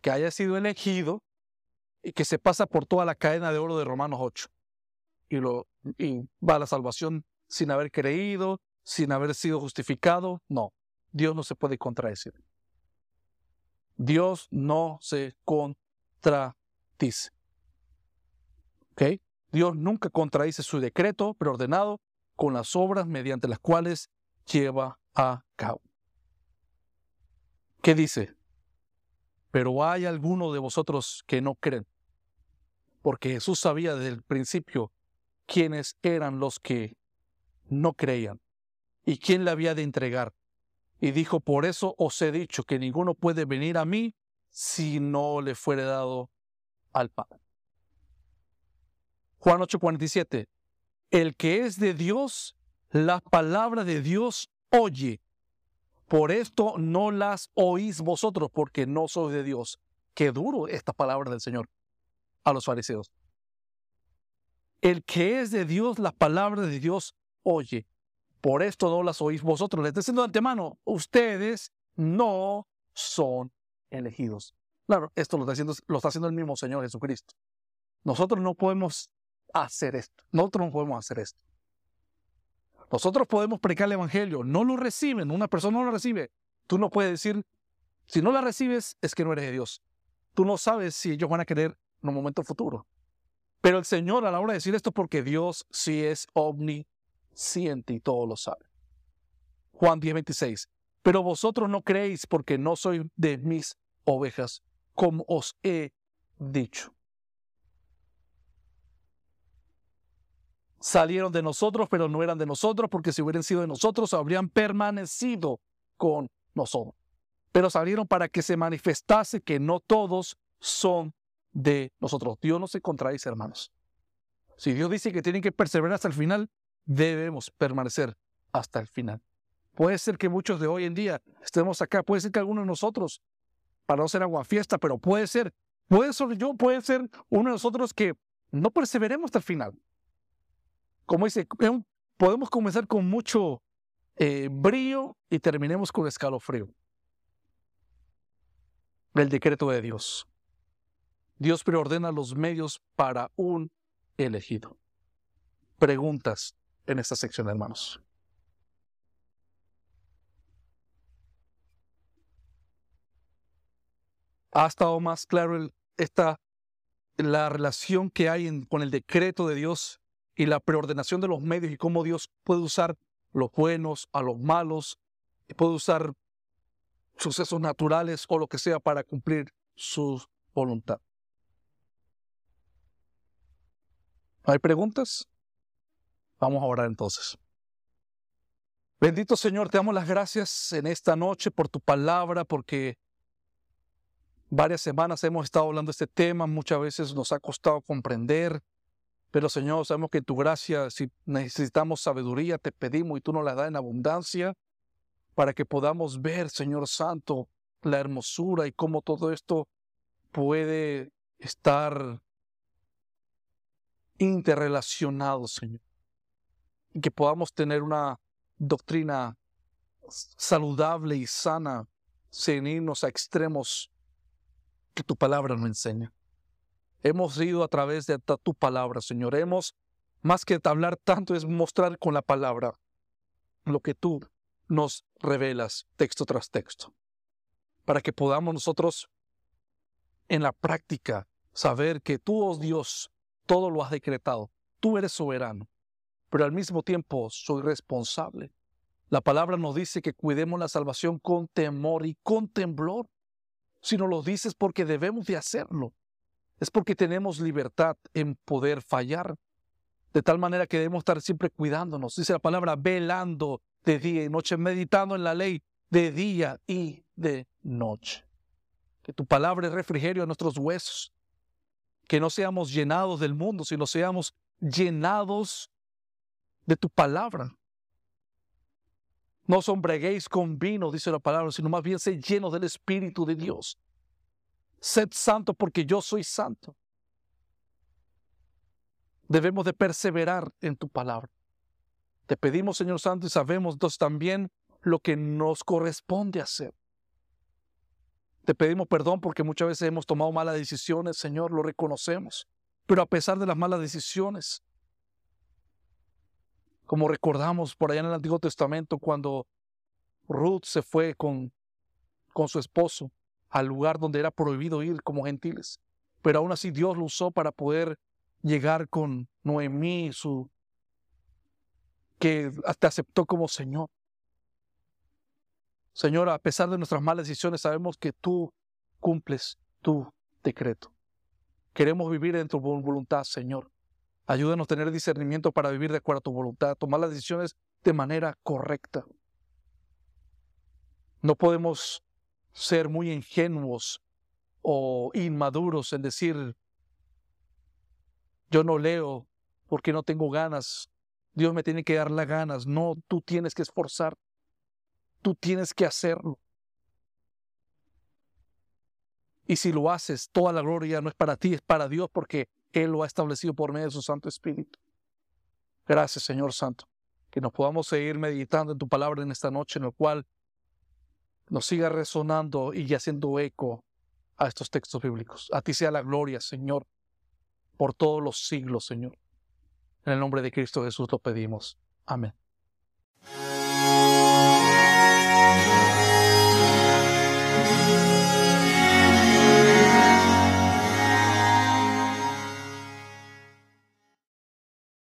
que haya sido elegido y que se pasa por toda la cadena de oro de Romanos 8 y, lo, y va a la salvación sin haber creído, sin haber sido justificado. No, Dios no se puede contradecir. Dios no se contradice. ¿Ok? Dios nunca contradice su decreto preordenado con las obras mediante las cuales lleva a cabo. ¿Qué dice? Pero hay algunos de vosotros que no creen, porque Jesús sabía desde el principio quiénes eran los que no creían y quién le había de entregar. Y dijo, por eso os he dicho que ninguno puede venir a mí si no le fuere dado al Padre. Juan 8:47, el que es de Dios, la palabra de Dios oye. Por esto no las oís vosotros, porque no sois de Dios. Qué duro esta palabra del Señor a los fariseos. El que es de Dios, la palabra de Dios oye. Por esto no las oís vosotros. Les estoy diciendo de antemano, ustedes no son elegidos. Claro, esto lo lo está haciendo el mismo Señor Jesucristo. Nosotros no podemos hacer esto. Nosotros no podemos hacer esto. Nosotros podemos predicar el Evangelio. No lo reciben. Una persona no lo recibe. Tú no puedes decir, si no la recibes, es que no eres de Dios. Tú no sabes si ellos van a querer en un momento futuro. Pero el Señor a la hora de decir esto, porque Dios sí es omnisciente y todo lo sabe. Juan 10, 26. Pero vosotros no creéis porque no sois de mis ovejas, como os he dicho. Salieron de nosotros, pero no eran de nosotros, porque si hubieran sido de nosotros, habrían permanecido con nosotros. Pero salieron para que se manifestase que no todos son de nosotros. Dios no se contradice, hermanos. Si Dios dice que tienen que perseverar hasta el final, debemos permanecer hasta el final. Puede ser que muchos de hoy en día estemos acá, puede ser que algunos de nosotros, para no ser fiesta, pero puede ser, puede ser yo, puede ser uno de nosotros que no perseveremos hasta el final. Como dice, podemos comenzar con mucho eh, brillo y terminemos con escalofrío. El decreto de Dios. Dios preordena los medios para un elegido. Preguntas en esta sección, hermanos. ha estado más claro esta, la relación que hay con el decreto de Dios y la preordenación de los medios y cómo Dios puede usar los buenos a los malos, y puede usar sucesos naturales o lo que sea para cumplir su voluntad. ¿Hay preguntas? Vamos a orar entonces. Bendito Señor, te damos las gracias en esta noche por tu palabra, porque Varias semanas hemos estado hablando de este tema, muchas veces nos ha costado comprender, pero Señor, sabemos que tu gracia, si necesitamos sabiduría, te pedimos y tú nos la das en abundancia para que podamos ver, Señor Santo, la hermosura y cómo todo esto puede estar interrelacionado, Señor. Y que podamos tener una doctrina saludable y sana sin irnos a extremos que tu palabra nos enseña. Hemos ido a través de tu palabra, Señor. Hemos, más que hablar tanto, es mostrar con la palabra lo que tú nos revelas texto tras texto, para que podamos nosotros en la práctica saber que tú, oh Dios, todo lo has decretado. Tú eres soberano, pero al mismo tiempo soy responsable. La palabra nos dice que cuidemos la salvación con temor y con temblor si no lo dices porque debemos de hacerlo. Es porque tenemos libertad en poder fallar. De tal manera que debemos estar siempre cuidándonos. Dice la palabra velando de día y noche, meditando en la ley de día y de noche. Que tu palabra es refrigerio a nuestros huesos. Que no seamos llenados del mundo, sino seamos llenados de tu palabra. No sombreguéis con vino, dice la palabra, sino más bien sed llenos del Espíritu de Dios. Sed santo porque yo soy santo. Debemos de perseverar en tu palabra. Te pedimos, Señor Santo, y sabemos entonces también lo que nos corresponde hacer. Te pedimos perdón porque muchas veces hemos tomado malas decisiones, Señor, lo reconocemos. Pero a pesar de las malas decisiones, como recordamos por allá en el Antiguo Testamento cuando Ruth se fue con, con su esposo al lugar donde era prohibido ir como gentiles. Pero aún así Dios lo usó para poder llegar con Noemí, su, que te aceptó como Señor. Señor, a pesar de nuestras malas decisiones, sabemos que tú cumples tu decreto. Queremos vivir en tu voluntad, Señor. Ayúdanos a tener discernimiento para vivir de acuerdo a tu voluntad, tomar las decisiones de manera correcta. No podemos ser muy ingenuos o inmaduros en decir, yo no leo porque no tengo ganas, Dios me tiene que dar las ganas. No, tú tienes que esforzar, tú tienes que hacerlo. Y si lo haces, toda la gloria no es para ti, es para Dios porque él lo ha establecido por medio de su Santo Espíritu. Gracias, Señor Santo, que nos podamos seguir meditando en tu palabra en esta noche, en el cual nos siga resonando y haciendo eco a estos textos bíblicos. A ti sea la gloria, Señor, por todos los siglos, Señor. En el nombre de Cristo Jesús lo pedimos. Amén.